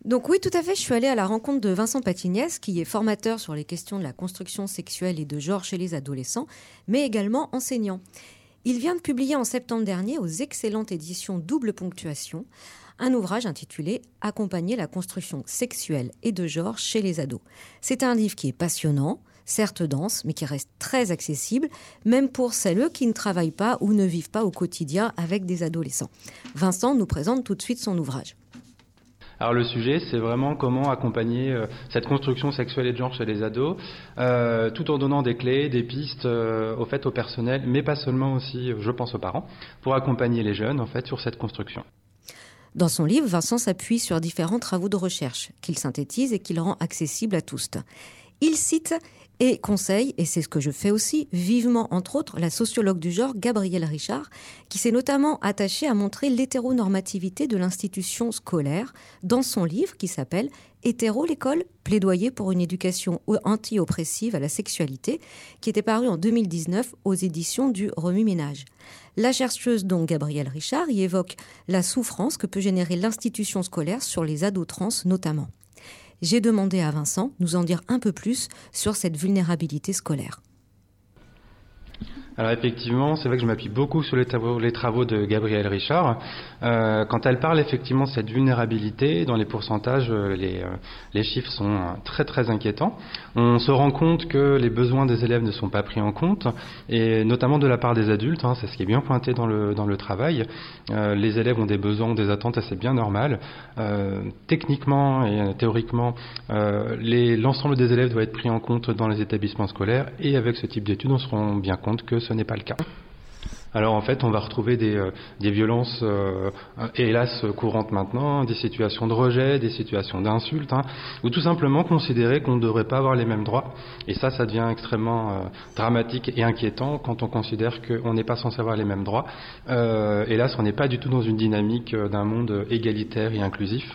Donc oui, tout à fait, je suis allée à la rencontre de Vincent Patignès, qui est formateur sur les questions de la construction sexuelle et de genre chez les adolescents, mais également enseignant. Il vient de publier en septembre dernier aux excellentes éditions Double Ponctuation un ouvrage intitulé Accompagner la construction sexuelle et de genre chez les ados. C'est un livre qui est passionnant, certes dense, mais qui reste très accessible, même pour celles qui ne travaillent pas ou ne vivent pas au quotidien avec des adolescents. Vincent nous présente tout de suite son ouvrage. Alors le sujet, c'est vraiment comment accompagner euh, cette construction sexuelle et de genre chez les ados, euh, tout en donnant des clés, des pistes euh, au fait au personnel, mais pas seulement aussi, je pense aux parents, pour accompagner les jeunes en fait sur cette construction. Dans son livre, Vincent s'appuie sur différents travaux de recherche qu'il synthétise et qu'il rend accessibles à tous. Il cite et conseille, et c'est ce que je fais aussi, vivement entre autres la sociologue du genre Gabrielle Richard, qui s'est notamment attachée à montrer l'hétéronormativité de l'institution scolaire dans son livre qui s'appelle Hétéro l'école, plaidoyer pour une éducation anti-oppressive à la sexualité, qui était paru en 2019 aux éditions du Remue-Ménage. La chercheuse donc Gabrielle Richard y évoque la souffrance que peut générer l'institution scolaire sur les ados trans notamment j'ai demandé à Vincent nous en dire un peu plus sur cette vulnérabilité scolaire. Alors effectivement, c'est vrai que je m'appuie beaucoup sur les travaux, de Gabrielle Richard. Euh, quand elle parle effectivement de cette vulnérabilité, dans les pourcentages, euh, les, euh, les, chiffres sont très très inquiétants. On se rend compte que les besoins des élèves ne sont pas pris en compte, et notamment de la part des adultes, hein, c'est ce qui est bien pointé dans le, dans le travail. les élèves ont des besoins, des attentes, c'est bien normal. techniquement et théoriquement, l'ensemble des élèves doit être pris en compte dans les établissements scolaires, et avec ce type d'études, on se rend bien compte que ce n'est pas le cas. Alors en fait, on va retrouver des, euh, violences, euh, hélas, courantes maintenant, des situations de rejet, des situations d'insultes, hein, ou tout simplement considérer qu'on ne devrait pas avoir les mêmes droits. Et ça, ça devient extrêmement euh, dramatique et inquiétant quand on considère qu'on n'est pas censé avoir les mêmes droits. hélas, on n'est pas du tout dans une dynamique d'un monde égalitaire et inclusif.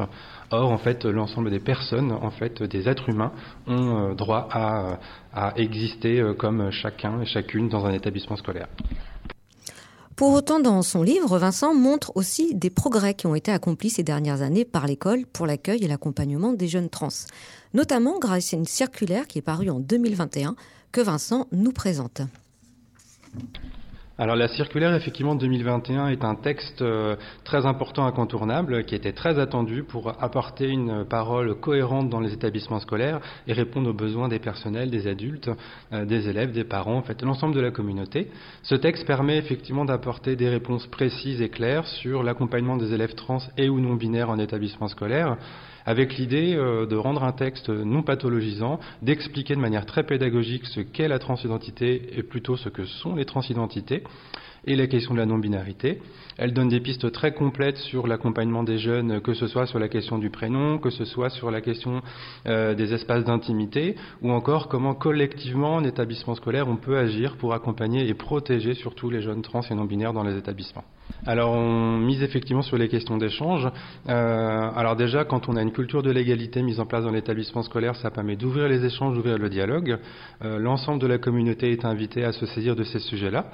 Or, en fait, l'ensemble des personnes, en fait, des êtres humains, ont droit à, à exister comme chacun et chacune dans un établissement scolaire. Pour autant, dans son livre, Vincent montre aussi des progrès qui ont été accomplis ces dernières années par l'école pour l'accueil et l'accompagnement des jeunes trans, notamment grâce à une circulaire qui est parue en 2021 que Vincent nous présente. Alors la circulaire effectivement 2021 est un texte euh, très important, incontournable, qui était très attendu pour apporter une parole cohérente dans les établissements scolaires et répondre aux besoins des personnels, des adultes, euh, des élèves, des parents, en fait l'ensemble de la communauté. Ce texte permet effectivement d'apporter des réponses précises et claires sur l'accompagnement des élèves trans et ou non binaires en établissement scolaire avec l'idée euh, de rendre un texte non pathologisant, d'expliquer de manière très pédagogique ce qu'est la transidentité et plutôt ce que sont les transidentités et la question de la non-binarité. Elle donne des pistes très complètes sur l'accompagnement des jeunes, que ce soit sur la question du prénom, que ce soit sur la question euh, des espaces d'intimité, ou encore comment collectivement en établissement scolaire on peut agir pour accompagner et protéger surtout les jeunes trans et non-binaires dans les établissements. Alors on mise effectivement sur les questions d'échange. Euh, alors déjà, quand on a une culture de l'égalité mise en place dans l'établissement scolaire, ça permet d'ouvrir les échanges, d'ouvrir le dialogue. Euh, l'ensemble de la communauté est invité à se saisir de ces sujets-là.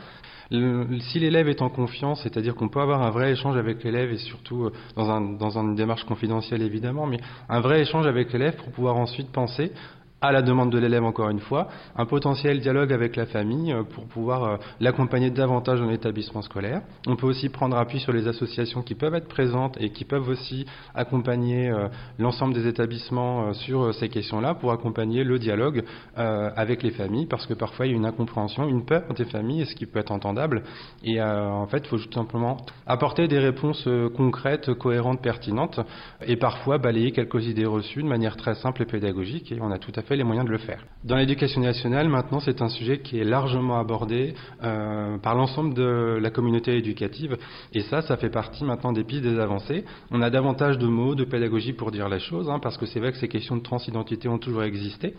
Si l'élève est en confiance, c'est-à-dire qu'on peut avoir un vrai échange avec l'élève et surtout euh, dans, un, dans une démarche confidentielle évidemment, mais un vrai échange avec l'élève pour pouvoir ensuite penser à la demande de l'élève encore une fois, un potentiel dialogue avec la famille euh, pour pouvoir euh, l'accompagner davantage dans l'établissement scolaire. On peut aussi prendre appui sur les associations qui peuvent être présentes et qui peuvent aussi accompagner euh, l'ensemble des établissements sur ces questions-là pour accompagner le dialogue avec les familles parce que parfois il y a une incompréhension, une peur des familles, ce qui peut être entendable. Et en fait, il faut tout simplement apporter des réponses concrètes, cohérentes, pertinentes et parfois balayer quelques idées reçues de manière très simple et pédagogique et on a tout à fait les moyens de le faire. Dans l'éducation nationale, maintenant, c'est un sujet qui est largement abordé euh, par l'ensemble de la communauté éducative, et ça, ça fait partie maintenant des pistes des avancées. On a davantage de mots, de pédagogie pour dire les choses, hein, parce que c'est vrai que ces questions de transidentité ont toujours existé.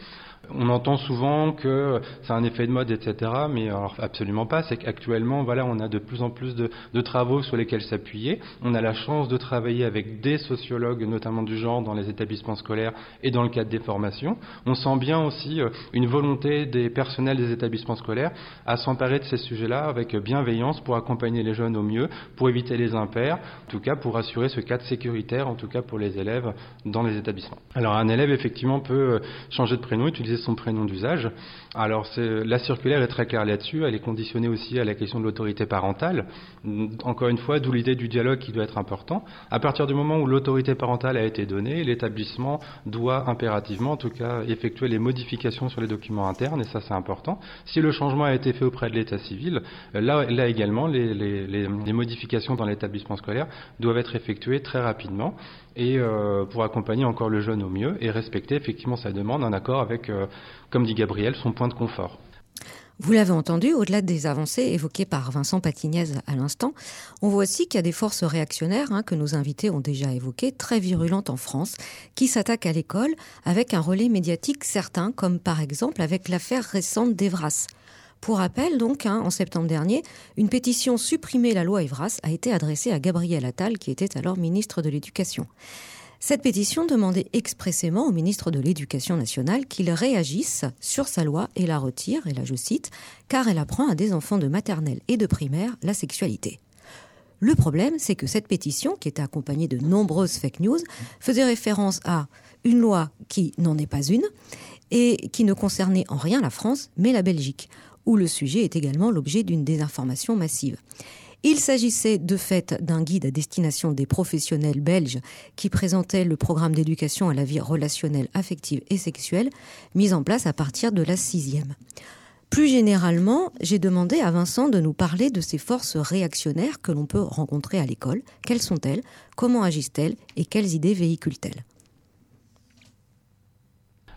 On entend souvent que c'est un effet de mode, etc., mais alors absolument pas. C'est qu'actuellement, voilà, on a de plus en plus de, de travaux sur lesquels s'appuyer. On a la chance de travailler avec des sociologues, notamment du genre, dans les établissements scolaires et dans le cadre des formations. On sent bien aussi euh, une volonté des personnels des établissements scolaires à s'emparer de ces sujets-là avec bienveillance pour accompagner les jeunes au mieux, pour éviter les impairs, en tout cas pour assurer ce cadre sécuritaire, en tout cas pour les élèves dans les établissements. Alors un élève effectivement peut euh, changer de prénom, utiliser son prénom d'usage. Alors la circulaire est très claire là-dessus, elle est conditionnée aussi à la question de l'autorité parentale. Encore une fois, d'où l'idée du dialogue qui doit être important. À partir du moment où l'autorité parentale a été donnée, l'établissement doit impérativement, en tout cas, effectuer les modifications sur les documents internes, et ça c'est important. Si le changement a été fait auprès de l'état civil, là, également, les modifications dans l'établissement scolaire doivent être effectuées très rapidement et euh, pour accompagner encore le jeune au mieux et respecter effectivement sa demande en accord avec, euh, comme dit Gabriel, son point de confort. Vous l'avez entendu, au-delà des avancées évoquées par Vincent Patignez à l'instant, on voit aussi qu'il y a des forces réactionnaires hein, que nos invités ont déjà évoquées, très virulentes en France, qui s'attaquent à l'école avec un relais médiatique certain, comme par exemple avec l'affaire récente d'Evras. Pour rappel, donc, hein, en septembre dernier, une pétition Supprimer la loi Evras a été adressée à Gabriel Attal, qui était alors ministre de l'Éducation. Cette pétition demandait expressément au ministre de l'Éducation nationale qu'il réagisse sur sa loi et la retire, et là je cite, car elle apprend à des enfants de maternelle et de primaire la sexualité. Le problème, c'est que cette pétition, qui était accompagnée de nombreuses fake news, faisait référence à une loi qui n'en est pas une et qui ne concernait en rien la France, mais la Belgique, où le sujet est également l'objet d'une désinformation massive. Il s'agissait de fait d'un guide à destination des professionnels belges qui présentait le programme d'éducation à la vie relationnelle, affective et sexuelle mis en place à partir de la sixième. Plus généralement, j'ai demandé à Vincent de nous parler de ces forces réactionnaires que l'on peut rencontrer à l'école. Quelles sont-elles? Comment agissent-elles? Et quelles idées véhiculent-elles?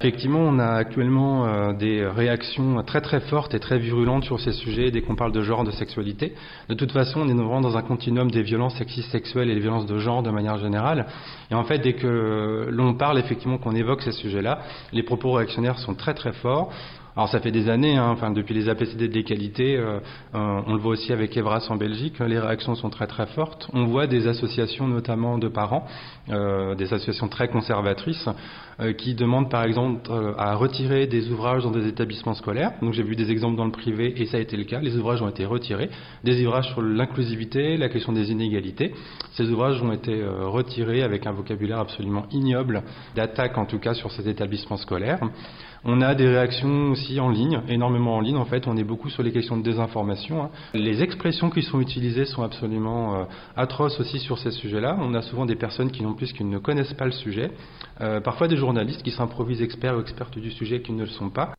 Effectivement, on a actuellement euh, des réactions très très fortes et très virulentes sur ces sujets dès qu'on parle de genre, de sexualité. De toute façon, on est vraiment dans un continuum des violences sexistes sexuelles et des violences de genre de manière générale. Et en fait, dès que l'on parle effectivement, qu'on évoque ces sujets-là, les propos réactionnaires sont très très forts. Alors ça fait des années, hein, enfin depuis les APCD de qualités, euh, euh, on le voit aussi avec Evras en Belgique, les réactions sont très très fortes. On voit des associations notamment de parents, euh, des associations très conservatrices, qui demandent par exemple euh, à retirer des ouvrages dans des établissements scolaires. Donc j'ai vu des exemples dans le privé et ça a été le cas. Les ouvrages ont été retirés. Des ouvrages sur l'inclusivité, la question des inégalités. Ces ouvrages ont été retirés avec un vocabulaire absolument ignoble, d'attaque en tout cas sur ces établissements scolaires. On a des réactions aussi en ligne, énormément en ligne. En fait, on est beaucoup sur les questions de désinformation. Hein. Les expressions qui sont utilisées sont absolument euh, atroces aussi sur ces sujets-là. On a souvent des personnes qui non plus qui ne connaissent pas le sujet. Euh, parfois des journalistes qui s'improvisent experts ou expertes du sujet qui ne le sont pas.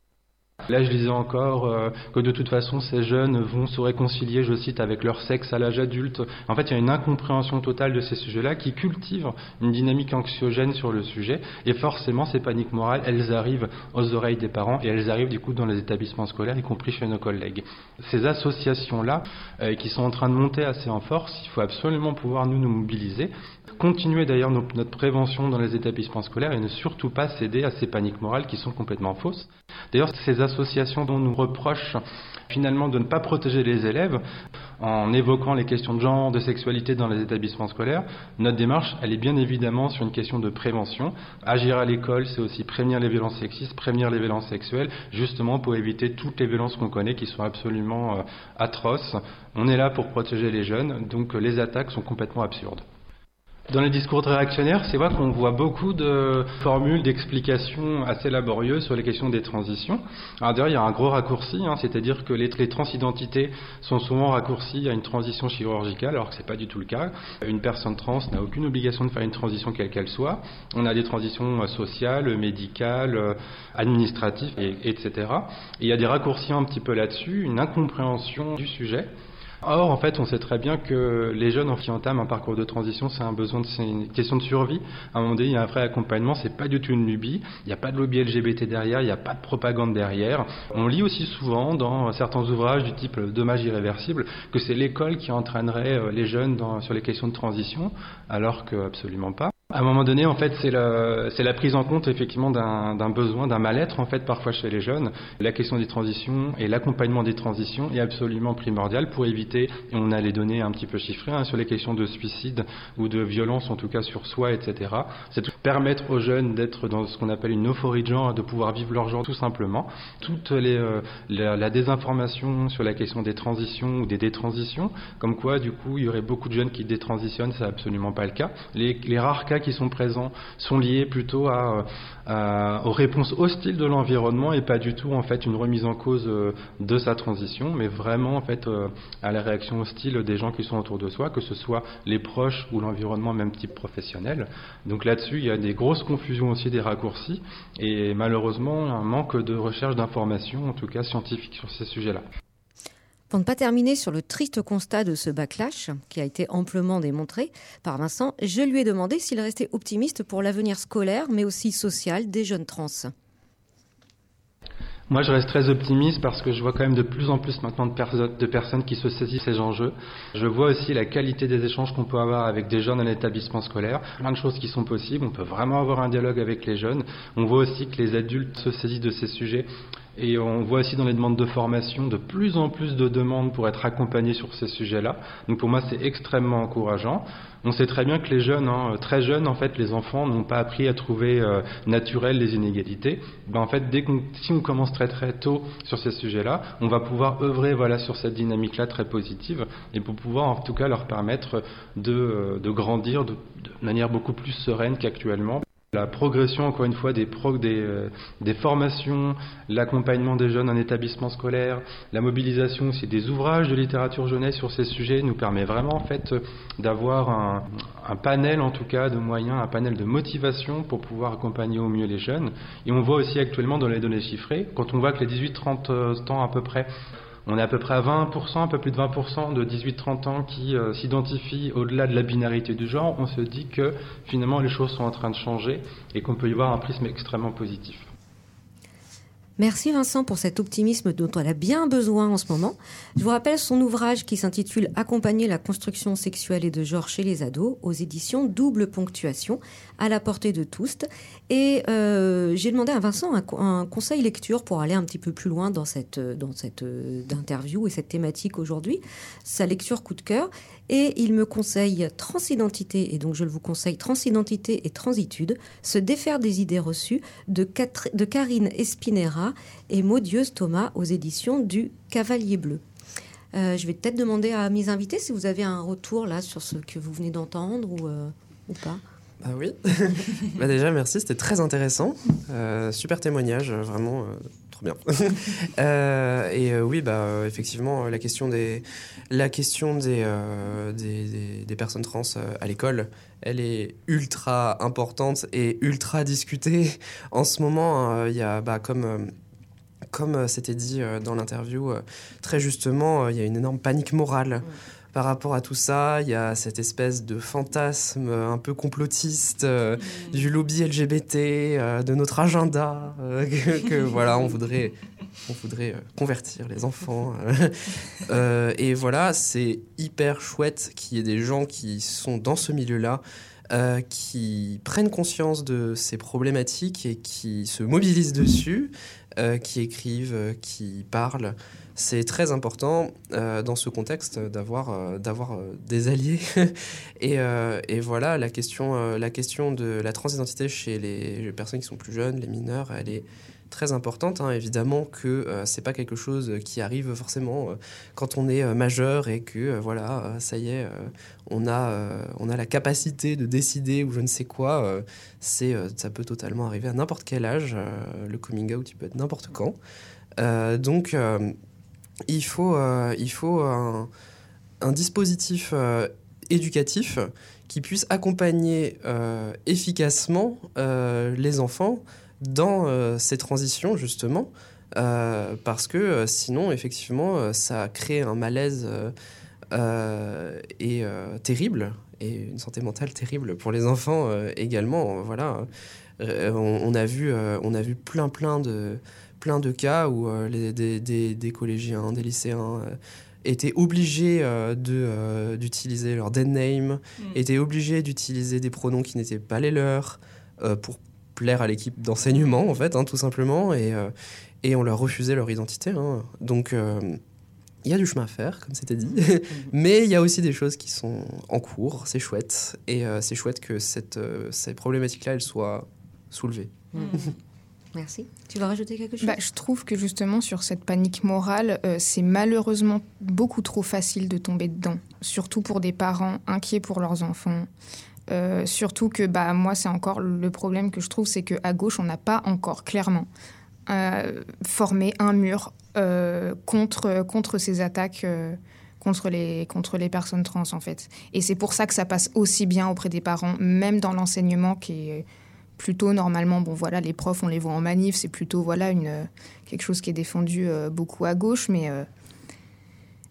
Là, je disais encore euh, que de toute façon, ces jeunes vont se réconcilier, je cite, avec leur sexe à l'âge adulte. En fait, il y a une incompréhension totale de ces sujets-là qui cultive une dynamique anxiogène sur le sujet. Et forcément, ces paniques morales, elles arrivent aux oreilles des parents et elles arrivent du coup dans les établissements scolaires, y compris chez nos collègues. Ces associations-là, euh, qui sont en train de monter assez en force, il faut absolument pouvoir nous nous mobiliser continuer d'ailleurs notre prévention dans les établissements scolaires et ne surtout pas céder à ces paniques morales qui sont complètement fausses. D'ailleurs, ces associations dont nous reprochent finalement de ne pas protéger les élèves en évoquant les questions de genre, de sexualité dans les établissements scolaires, notre démarche, elle est bien évidemment sur une question de prévention. Agir à l'école, c'est aussi prévenir les violences sexistes, prévenir les violences sexuelles, justement pour éviter toutes les violences qu'on connaît qui sont absolument euh, atroces. On est là pour protéger les jeunes, donc euh, les attaques sont complètement absurdes. Dans les discours réactionnaires, c'est vrai qu'on voit beaucoup de formules, d'explications assez laborieuses sur les questions des transitions. Alors d'ailleurs, il y a un gros raccourci, hein, c'est-à-dire que les, transidentités sont souvent raccourcies à une transition chirurgicale, alors que ce n'est pas du tout le cas. Une personne trans n'a aucune obligation de faire une transition quelle qu'elle soit. On a des transitions sociales, médicales, administratives, etc. Et il y a des raccourcis un petit peu là-dessus, une incompréhension du sujet. Or, en fait, on sait très bien que les jeunes qui entament un parcours de transition, c'est un besoin, c'est une question de survie. À un moment donné, il y a un vrai accompagnement, c'est pas du tout une lubie. Il n'y a pas de lobby LGBT derrière, il n'y a pas de propagande derrière. On lit aussi souvent dans certains ouvrages du type Dommage irréversible que c'est l'école qui entraînerait euh, les jeunes sur les questions de transition, alors que absolument pas. À un moment donné, en fait, c'est la, prise en compte effectivement d'un besoin, d'un mal-être en fait parfois chez les jeunes. La question des transitions et l'accompagnement des transitions est absolument primordial pour éviter, on a les données un petit peu chiffrées hein, sur les questions de suicide ou de violence en tout cas sur soi, etc. C'est permettre aux jeunes d'être dans ce qu'on appelle une euphorie de genre, de pouvoir vivre leur genre tout simplement. Toute les, euh, la, désinformation sur la question des transitions ou des détransitions, comme quoi du coup il y aurait beaucoup de jeunes qui détransitionnent, c'est absolument pas le cas. Les rares cas qui sont présents sont liés plutôt à, aux réponses hostiles de l'environnement et pas du tout en fait une remise en cause euh, de sa transition, mais vraiment en fait euh, à la réaction hostile des gens qui sont autour de soi, que ce soit les proches ou l'environnement même type professionnel. Donc là-dessus, il y a des grosses confusions aussi, des raccourcis et malheureusement un manque de recherche d'informations, en tout cas scientifiques, sur ces sujets-là. Pour ne pas terminer sur le triste constat de ce backlash, qui a été amplement démontré par Vincent, je lui ai demandé s'il restait optimiste pour l'avenir scolaire, mais aussi social des jeunes trans. moi, je reste très optimiste parce que je vois quand même de plus en plus maintenant de, de personnes qui se saisissent ces enjeux. Je vois aussi la qualité des échanges qu'on peut avoir avec des jeunes en établissement scolaire. Plein de choses qui sont possibles. On peut vraiment avoir un dialogue avec les jeunes. On voit aussi que les adultes se saisissent de ces sujets. Et on voit aussi dans les demandes de formation de plus en plus de demandes pour être accompagnés sur ces sujets-là. Donc pour moi, c'est extrêmement encourageant. On sait très bien que les jeunes, hein, très jeunes, en fait, les enfants n'ont pas appris à trouver euh, naturel les inégalités. Ben, en fait, dès qu'on, si on commence très très tôt sur ces sujets-là, on va pouvoir œuvrer voilà sur cette dynamique-là très positive et pour pouvoir en tout cas leur permettre de, euh, de grandir de manière beaucoup plus sereine qu'actuellement. La progression, encore une fois, des, euh, des, formations, l'accompagnement des jeunes en établissement scolaire, la mobilisation aussi des ouvrages de littérature jeunesse sur ces sujets nous permet vraiment en fait d'avoir un, un, panel en tout cas de moyens, un panel de motivation pour pouvoir accompagner au mieux les jeunes. Et on voit aussi actuellement dans les données chiffrées, quand on voit que les 18-30 euh, ans à peu près on est à peu près à 20%, un peu plus de 20% de 18-30 ans qui euh, s'identifient au-delà de la binarité du genre. On se dit que finalement les choses sont en train de changer et qu'on peut y voir un prisme extrêmement positif. Merci Vincent pour cet optimisme dont on a bien besoin en ce moment. Je vous rappelle son ouvrage qui s'intitule Accompagner la construction sexuelle et de genre chez les ados aux éditions Double Ponctuation à la portée de tous. Et euh, j'ai demandé à Vincent un, conseil lecture pour aller un petit peu plus loin dans cette, dans cette euh, interview et cette thématique aujourd'hui. Sa lecture coup de cœur. Et il me conseille Transidentité, et donc je le vous conseille Transidentité et Transitude, se défaire des idées reçues de, Karine Espinera et Maudieuse Thomas aux éditions du Cavalier Bleu. Euh, je vais peut-être demander à mes invités si vous avez un retour là sur ce que vous venez d'entendre ou, euh, pas. Ah oui. bah déjà, merci, c'était très intéressant. Euh, super témoignage, vraiment bien. et oui, bah, effectivement, la question des, la question des, des, des, personnes trans à l'école, elle est ultra importante et ultra discutée. En ce moment, il y a, bah, comme comme euh, c'était dit euh, dans l'interview, euh, très justement, il y a une énorme panique morale. Par rapport à tout ça. Il y a cette espèce de fantasme un peu complotiste du lobby LGBT, de notre agenda, que, voilà, on voudrait, on voudrait convertir les enfants. et voilà, c'est hyper chouette qu'il y ait des gens qui sont dans ce milieu-là. qui prennent conscience de ces problématiques et qui se mobilisent dessus, euh, qui écrivent, euh, qui parlent. C'est très important euh, dans ce contexte d'avoir d'avoir des alliés. et, et, voilà, la question, la question de la transidentité chez les personnes qui sont plus jeunes, les mineurs, elle est très importante. Hein. Évidemment que euh, c'est pas quelque chose qui arrive forcément euh, quand on est euh, majeur et que voilà, ça y est, on a on a la capacité de décider ou je ne sais quoi. c'est ça peut totalement arriver à n'importe quel âge. le coming out, il peut être n'importe quand. donc il faut il faut un, dispositif éducatif qui puisse accompagner efficacement les enfants dans euh, ces transitions, justement, euh, parce que euh, sinon, effectivement, ça crée un malaise et terrible et une santé mentale terrible pour les enfants également. Voilà, on, a vu, on a vu plein, plein de, plein de cas où les, des, des, collégiens, des lycéens étaient obligés de d'utiliser leur dead name, mm. étaient obligés d'utiliser des pronoms qui n'étaient pas les leurs pour plaire à l'équipe d'enseignement, en fait, hein, tout simplement, et, euh, et on leur refusait leur identité. Hein. Donc, euh, il y a du chemin à faire, comme c'était dit, mais il y a aussi des choses qui sont en cours, c'est chouette, et euh, c'est chouette que cette, ces problématiques-là, elles soient soulevées. Mmh. Merci. Tu vas rajouter quelque chose? Bah, Je trouve que justement sur cette panique morale, c'est malheureusement beaucoup trop facile de tomber dedans, surtout pour des parents inquiets pour leurs enfants. Euh, surtout que bah, moi, c'est encore le problème que je trouve, c'est qu'à gauche, on n'a pas encore clairement euh, formé un mur euh, contre, contre ces attaques contre, les, contre les personnes trans, en fait. Et c'est pour ça que ça passe aussi bien auprès des parents, même dans l'enseignement qui est plutôt normalement, bon voilà, les profs, on les voit en manif, c'est plutôt voilà une, quelque chose qui est défendu beaucoup à gauche, mais mm.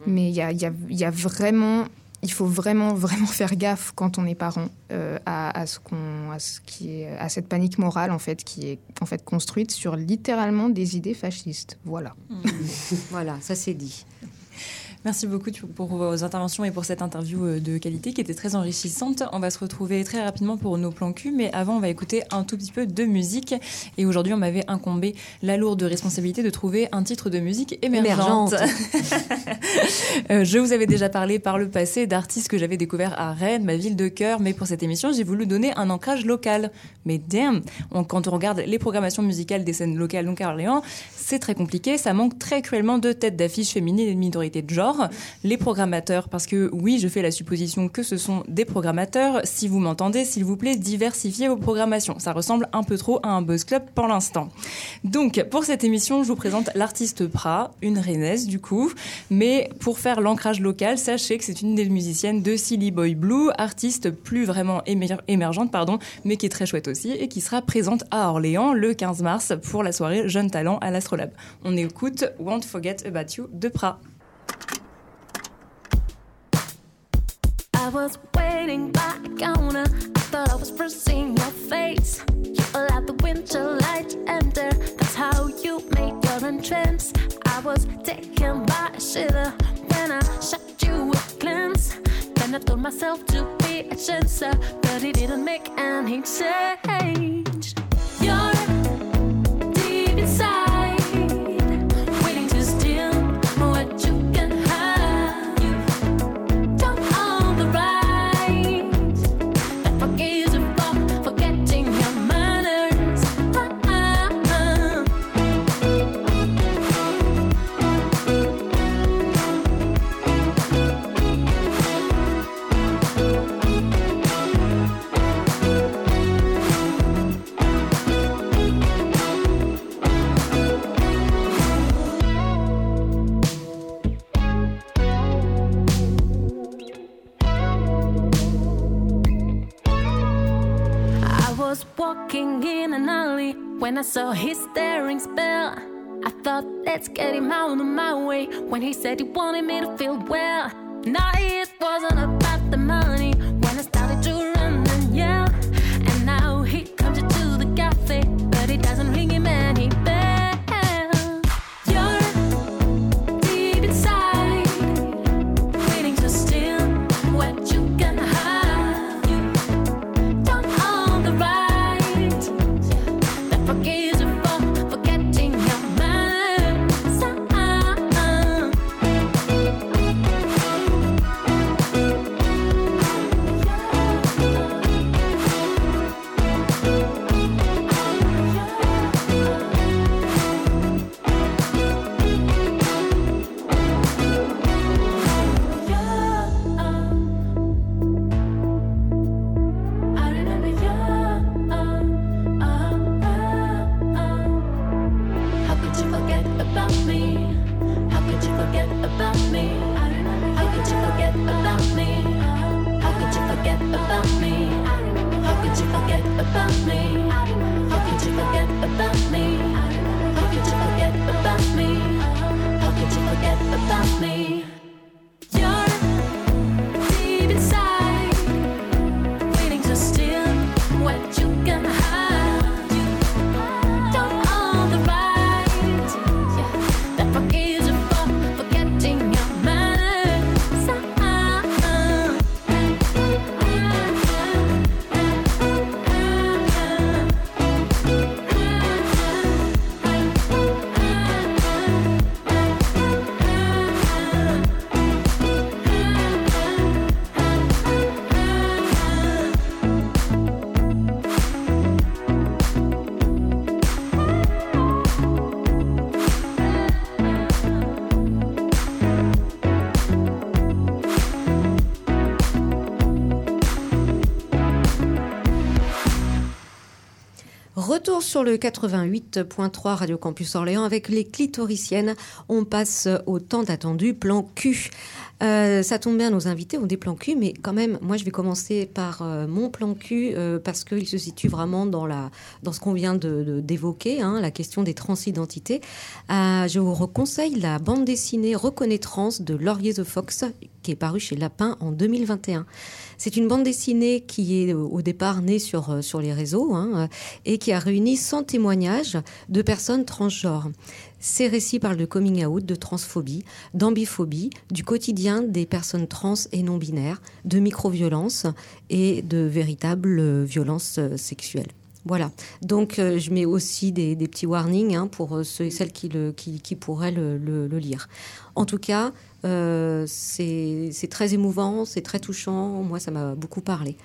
mais il y a, y, a, y a, vraiment il faut vraiment, vraiment faire gaffe quand on est parent euh, à, à, ce qu'on, à ce qui est, à cette panique morale en fait qui est en fait construite sur littéralement des idées fascistes. Voilà. voilà, ça c'est dit. Merci beaucoup pour vos interventions et pour cette interview euh, de qualité qui était très enrichissante. On va se retrouver très rapidement pour nos plans cul, mais avant, on va écouter un tout petit peu de musique. Et aujourd'hui, on m'avait incombé la lourde responsabilité de trouver un titre de musique émergente. Euh, je vous avais déjà parlé par le passé d'artistes que j'avais découverts à Rennes, ma ville de cœur, mais pour cette émission, j'ai voulu donner un ancrage local. Mais damn, quand on regarde les programmations musicales des scènes locales, donc à Orléans, c'est très compliqué. Ça manque très cruellement de têtes d'affiches féminines et de minorités de genre les programmateurs, parce que oui, je fais la supposition que ce sont des programmateurs. Si vous m'entendez, s'il vous plaît, diversifiez vos programmations. Ça ressemble un peu trop à un buzz club pour l'instant. Donc, pour cette émission, je vous présente l'artiste Pra, une rennaise du coup. Mais pour faire l'ancrage local, sachez que c'est une des musiciennes de Silly Boy Blue, artiste plus vraiment émergente, pardon, mais qui est très chouette aussi et qui sera présente à Orléans le 15 mars pour la soirée Jeune Talent à l'Astrolabe. On écoute Won't Forget About You de Pra. I was waiting by the counter. I thought I was first seeing your face. You allowed the winter light to enter. That's how you made your entrance. I was taken by a shiver when I shot you a glance. Then I told myself to be a chancer, but it didn't make any change. You're I saw his staring spell. I thought, let's get him out of my way. When he said he wanted me to feel well, now it wasn't about the money. Retour sur le 88.3 Radio Campus Orléans avec les clitoriciennes. On passe au temps attendu plan Q. Euh, ça tombe bien, nos invités ont des plans Q, mais quand même, moi je vais commencer par euh, mon plan Q euh, parce qu'il se situe vraiment dans, la, ce qu'on vient d'évoquer, hein, la question des transidentités. je vous conseille la bande dessinée Reconnaîtrance de Laurier the Fox, qui est paru chez Lapin en 2021. C'est une bande dessinée qui est au départ née sur, sur les réseaux hein, et qui a réuni 100 témoignages de personnes transgenres. Ces récits parlent de coming out, de transphobie, d'ambiphobie, du quotidien des personnes trans et non binaires, de micro-violences et de véritables violences sexuelles. Voilà. Donc, euh, je mets aussi des, petits warnings hein, pour euh, ceux et celles qui, pourraient le, lire. En tout cas, euh, c'est très émouvant, c'est très touchant. Moi, ça m'a beaucoup parlé.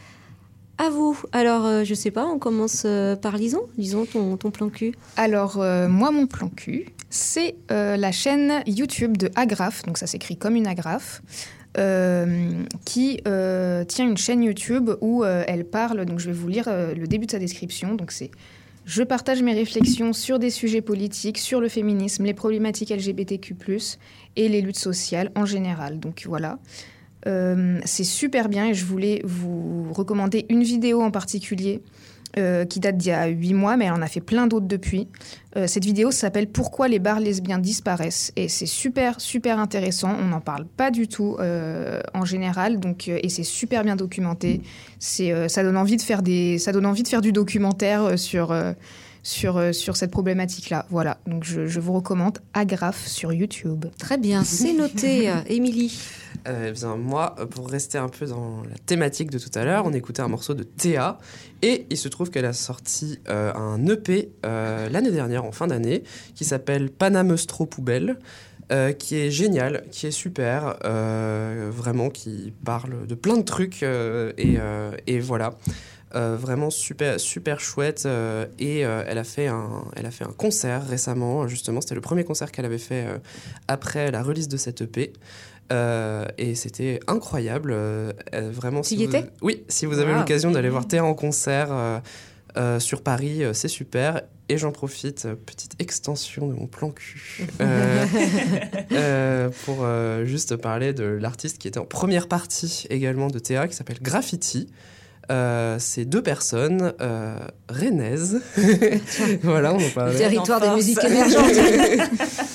À vous. Alors, euh, je sais pas, on commence euh, par Lison. Lison, ton, plan cul. Alors, euh, moi, mon plan cul, c'est la chaîne YouTube de Agraphe, donc ça s'écrit comme une agrafe, qui tient une chaîne YouTube où elle parle, donc je vais vous lire le début de sa description, donc c'est je partage mes réflexions sur des sujets politiques, sur le féminisme, les problématiques LGBTQ+, et les luttes sociales en général. Donc voilà. Euh, c'est super bien et je voulais vous recommander une vidéo en particulier euh, qui date d'il y a huit mois, mais elle en a fait plein d'autres depuis. Euh, cette vidéo s'appelle Pourquoi les bars lesbiens disparaissent et c'est super super intéressant. On n'en parle pas du tout euh, en général, donc et c'est super bien documenté. C'est ça donne envie de faire des ça donne envie de faire du documentaire sur sur, sur cette problématique-là. Voilà, donc je, je vous recommande Agraphe sur YouTube. Très bien, c'est noté. Émilie euh, bien, moi, pour rester un peu dans la thématique de tout à l'heure, on écoutait un morceau de Théa et il se trouve qu'elle a sorti euh, un EP euh, l'année dernière, en fin d'année, qui s'appelle Panamestro Poubelle. Euh, qui est génial, qui est super, vraiment qui parle de plein de trucs et, et, voilà. vraiment super super chouette et elle a fait un elle a fait un concert récemment justement c'était le premier concert qu'elle avait fait après la release de cette EP euh, et c'était incroyable. Euh, vraiment, si vous... Oui, si vous avez l'occasion d'aller voir Théa en concert euh, euh sur Paris, c'est super. Et j'en profite, petite extension de mon plan cul, pour juste parler de l'artiste qui était en première partie également de Théa, qui s'appelle Graffiti. Euh, c'est deux personnes euh, rennaises. voilà, on en. Le territoire des musiques émergentes.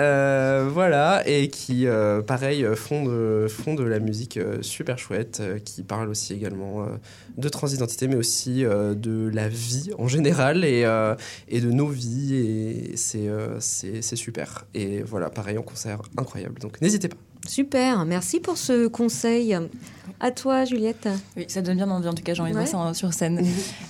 Euh, voilà, et qui, euh, pareil, font de, la musique euh, super chouette, qui parle aussi également de transidentité, mais aussi de la vie en général et, et de nos vies. Et c'est super. Et voilà, pareil, en concert incroyable. Donc n'hésitez pas. Super, merci pour ce conseil. À toi, Juliette. Oui, ça donne bien envie. En tout cas, j'ai envie de voir ça sur scène.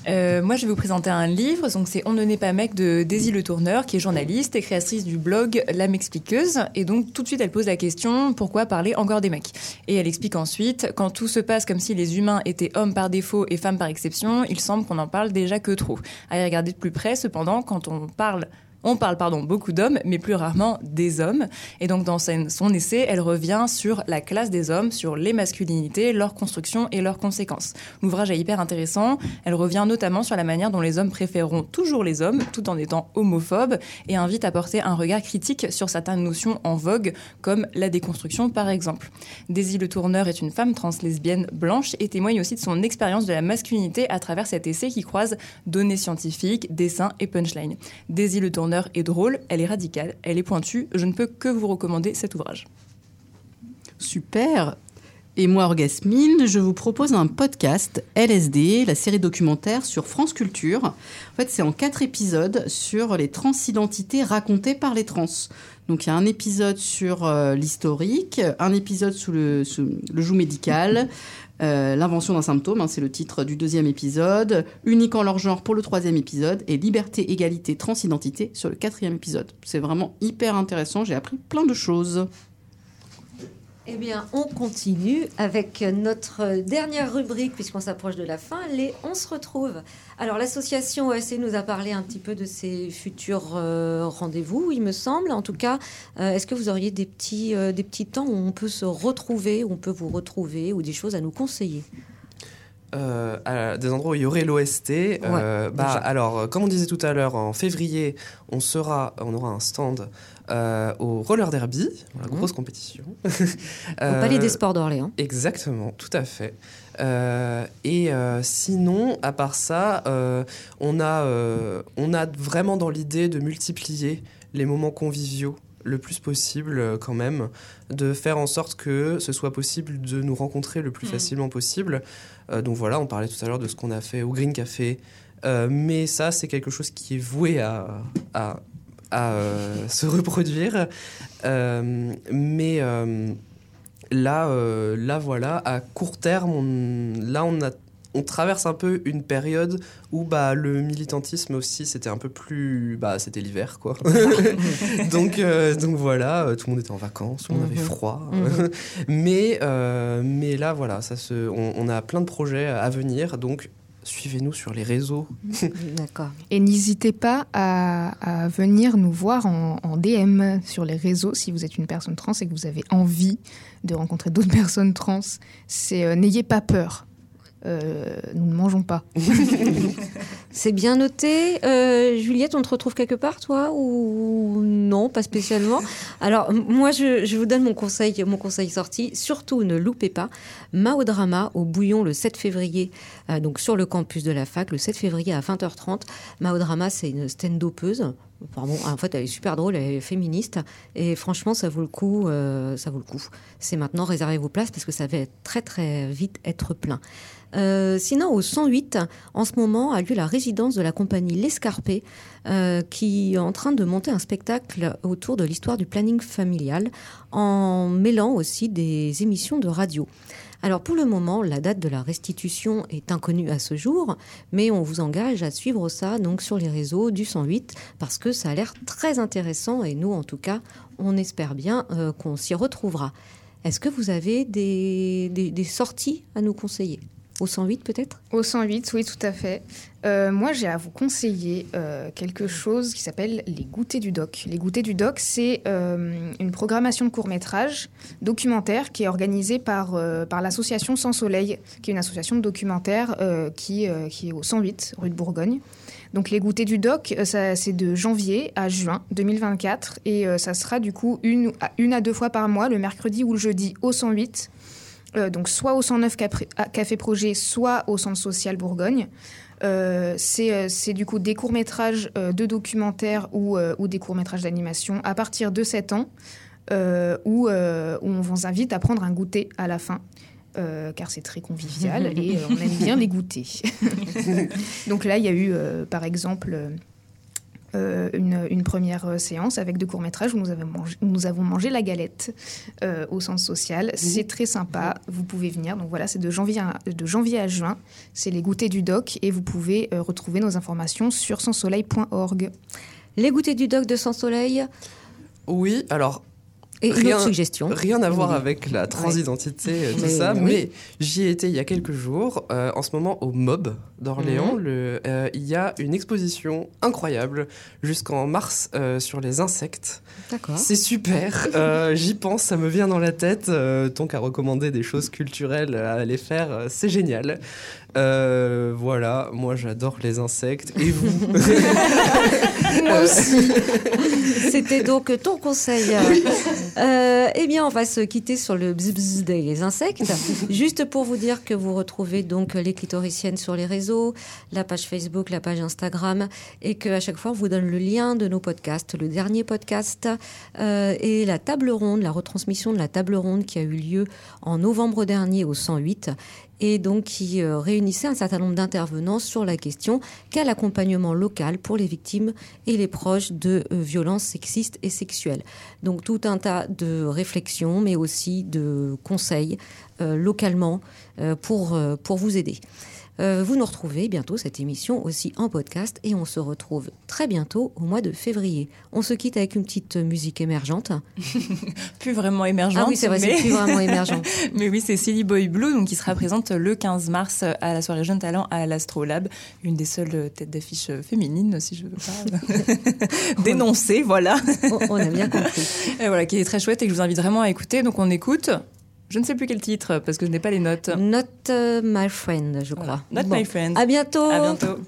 euh, moi, je vais vous présenter un livre. Donc, c'est On ne n'est pas mec de Daisy Le Tourneur, qui est journaliste et créatrice du blog L'âme expliqueuse. Et donc, tout de suite, elle pose la question pourquoi parler encore des mecs? Et elle explique ensuite quand tout se passe comme si les humains étaient hommes par défaut et femmes par exception, il semble qu'on en parle déjà que trop. À y regarder de plus près, cependant, quand on parle on parle pardon beaucoup d'hommes, mais plus rarement des hommes. Et donc dans son essai, elle revient sur la classe des hommes, sur les masculinités, leur construction et leurs conséquences. L'ouvrage est hyper intéressant. Elle revient notamment sur la manière dont les hommes préféreront toujours les hommes, tout en étant homophobes, et invite à porter un regard critique sur certaines notions en vogue, comme la déconstruction par exemple. Daisy Le Tourneur est une femme trans lesbienne blanche et témoigne aussi de son expérience de la masculinité à travers cet essai qui croise données scientifiques, dessins et punchlines. Daisy Le Tourneur est drôle, elle est radicale, elle est pointue. Je ne peux que vous recommander cet ouvrage. Super. Et moi, Orgasmine, je vous propose un podcast LSD, la série documentaire sur France Culture. En fait, c'est en quatre épisodes sur les transidentités racontées par les trans. Donc, il y a un épisode sur euh, l'historique, un épisode sous le, sous le joug médical, euh, L'invention d'un symptôme, hein, c'est le titre du deuxième épisode. Unique en leur genre pour le troisième épisode. Et Liberté, égalité, transidentité sur le quatrième épisode. C'est vraiment hyper intéressant. J'ai appris plein de choses. Eh bien, on continue avec notre dernière rubrique, puisqu'on s'approche de la fin, les On se retrouve. Alors, l'association OSC nous a parlé un petit peu de ses futurs euh, rendez-vous, il me semble. En tout cas, euh, est-ce que vous auriez des petits, euh, des petits temps où on peut se retrouver, où on peut vous retrouver, ou des choses à nous conseiller? Euh, à des endroits où il y aurait l'OST. Ouais, euh, bah, alors, comme on disait tout à l'heure, en février, on sera, on aura un stand euh, au roller derby, la mmh. grosse compétition. au Palais des Sports d'Orléans. Exactement, tout à fait. Euh, et euh, sinon, à part ça, euh, on, a, on a vraiment dans l'idée de multiplier les moments conviviaux le plus possible euh, quand même, de faire en sorte que ce soit possible de nous rencontrer le plus Mm. facilement possible. Euh, donc voilà, on parlait tout à l'heure de ce qu'on a fait au Green Café, Euh, mais ça c'est quelque chose qui est voué à, à, à, euh, se reproduire. Mais là, là voilà, à court terme, on- là on a on traverse un peu une période où bah, le militantisme aussi c'était un peu plus bah c'était l'hiver quoi donc euh, donc voilà euh, tout le monde était en vacances tout le monde avait Mhm. froid Mhm. mais euh, mais là voilà ça se on, on a plein de projets à venir donc suivez-nous sur les réseaux D'accord. Et n'hésitez pas à, à venir nous voir en, en DM sur les réseaux si vous êtes une personne trans et que vous avez envie de rencontrer d'autres personnes trans. C'est euh, n'ayez pas peur. Euh, nous ne mangeons pas. C'est bien noté. Euh, Juliette, on te retrouve quelque part, toi Ou non, pas spécialement Alors, moi, je, je vous donne mon conseil, mon conseil sorti. Surtout, ne loupez pas Maodrama au Bouillon le 7 février, euh, donc sur le campus de la fac, le 7 février à 20h30. Maodrama, c'est une stand-upeuse. En fait, elle est super drôle, elle est féministe. Et franchement, ça vaut le coup. euh, ça vaut le coup. C'est maintenant, réservez vos places parce que ça va très, très vite être plein. Sinon, au 108, en ce moment a lieu la de la compagnie L'Escarpé, euh, qui est en train de monter un spectacle autour de l'histoire du planning familial, en mêlant aussi des émissions de radio. Alors pour le moment, la date de la restitution est inconnue à ce jour, mais on vous engage à suivre ça donc sur les réseaux du 108 parce que ça a l'air très intéressant et nous en tout cas, on espère bien euh, qu'on s'y retrouvera. Est-ce que vous avez des sorties à nous conseiller? Au 108 peut-être? Au 108, oui, tout à fait. Euh, moi, j'ai à vous conseiller euh, quelque chose qui s'appelle les goûters du doc. Les goûters du doc, c'est euh, une programmation de court-métrage documentaire qui est organisée par, par l'association Sans Soleil, qui est une association de documentaires qui, qui est au 108, rue de Bourgogne. Donc les goûters du doc, c'est de janvier à juin 2024 et ça sera du coup une une à deux fois par mois, le mercredi ou le jeudi au 108. Euh, donc soit au 109 Capri- à Café Projet, soit au Centre Social Bourgogne. Euh, c'est euh, c'est du coup des courts-métrages euh, de documentaires ou, ou des courts-métrages d'animation à partir de 7 ans, où, où on vous invite à prendre un goûter à la fin. euh, car c'est très convivial et euh, on aime bien les goûters. Donc là, il y a eu, euh, par exemple, une, une première euh, séance avec deux courts-métrages où nous avons mangé, où nous avons mangé la galette euh, au centre social. C'est très sympa, vous pouvez venir. Donc voilà, c'est de janvier à, de janvier à juin. C'est les goûters du doc et vous pouvez euh, retrouver nos informations sur sanssoleil.org. Les goûters du doc de Sans Soleil? Oui alors et une Rien- autre suggestion. Rien à voir avec la transidentité, euh, tout Mais ça, oui. mais j'y ai été il y a quelques jours. Euh, en ce moment, au MOB d'Orléans, Mhm. le- euh, il y a une exposition incroyable jusqu'en mars euh, sur les insectes. D'accord. C'est super, j'y pense, ça me vient dans la tête. Donc à recommander des choses culturelles à aller faire, c'est génial. Euh, voilà, moi j'adore les insectes. Et vous Moi aussi. C'était donc ton conseil. Euh, eh bien, on va se quitter sur le bzz bzz des insectes. Juste pour vous dire que vous retrouvez donc les clitoriciennes sur les réseaux, la page Facebook, la page Instagram, et qu'à chaque fois, on vous donne le lien de nos podcasts, le dernier podcast euh, et la table ronde, la retransmission de la table ronde qui a eu lieu en novembre dernier au 108 et donc qui euh, réunissait un certain nombre d'intervenants sur la question quel accompagnement local pour les victimes et les proches de euh, violences sexistes et sexuelles. Donc tout un tas de réflexions, mais aussi de conseils euh, localement pour, pour vous aider. Euh, vous nous retrouvez bientôt cette émission aussi en podcast et on se retrouve très bientôt au mois de février. On se quitte avec une petite musique émergente. Plus vraiment émergente. Ah oui, c'est vrai, c'est plus vraiment émergent. Mais oui, c'est Silly Boy Blue, donc qui sera présente le 15 mars à la soirée Jeune Talent à l'Astrolabe, une des seules têtes d'affiche féminines, si je veux pas dénoncer, voilà. On, on a bien compris. Et voilà, qui est très chouette et que je vous invite vraiment à écouter. Donc on écoute. Je ne sais plus quel titre parce que je n'ai pas les notes. Not uh, my friend, je crois. Not Bon. my friend. À bientôt. À bientôt.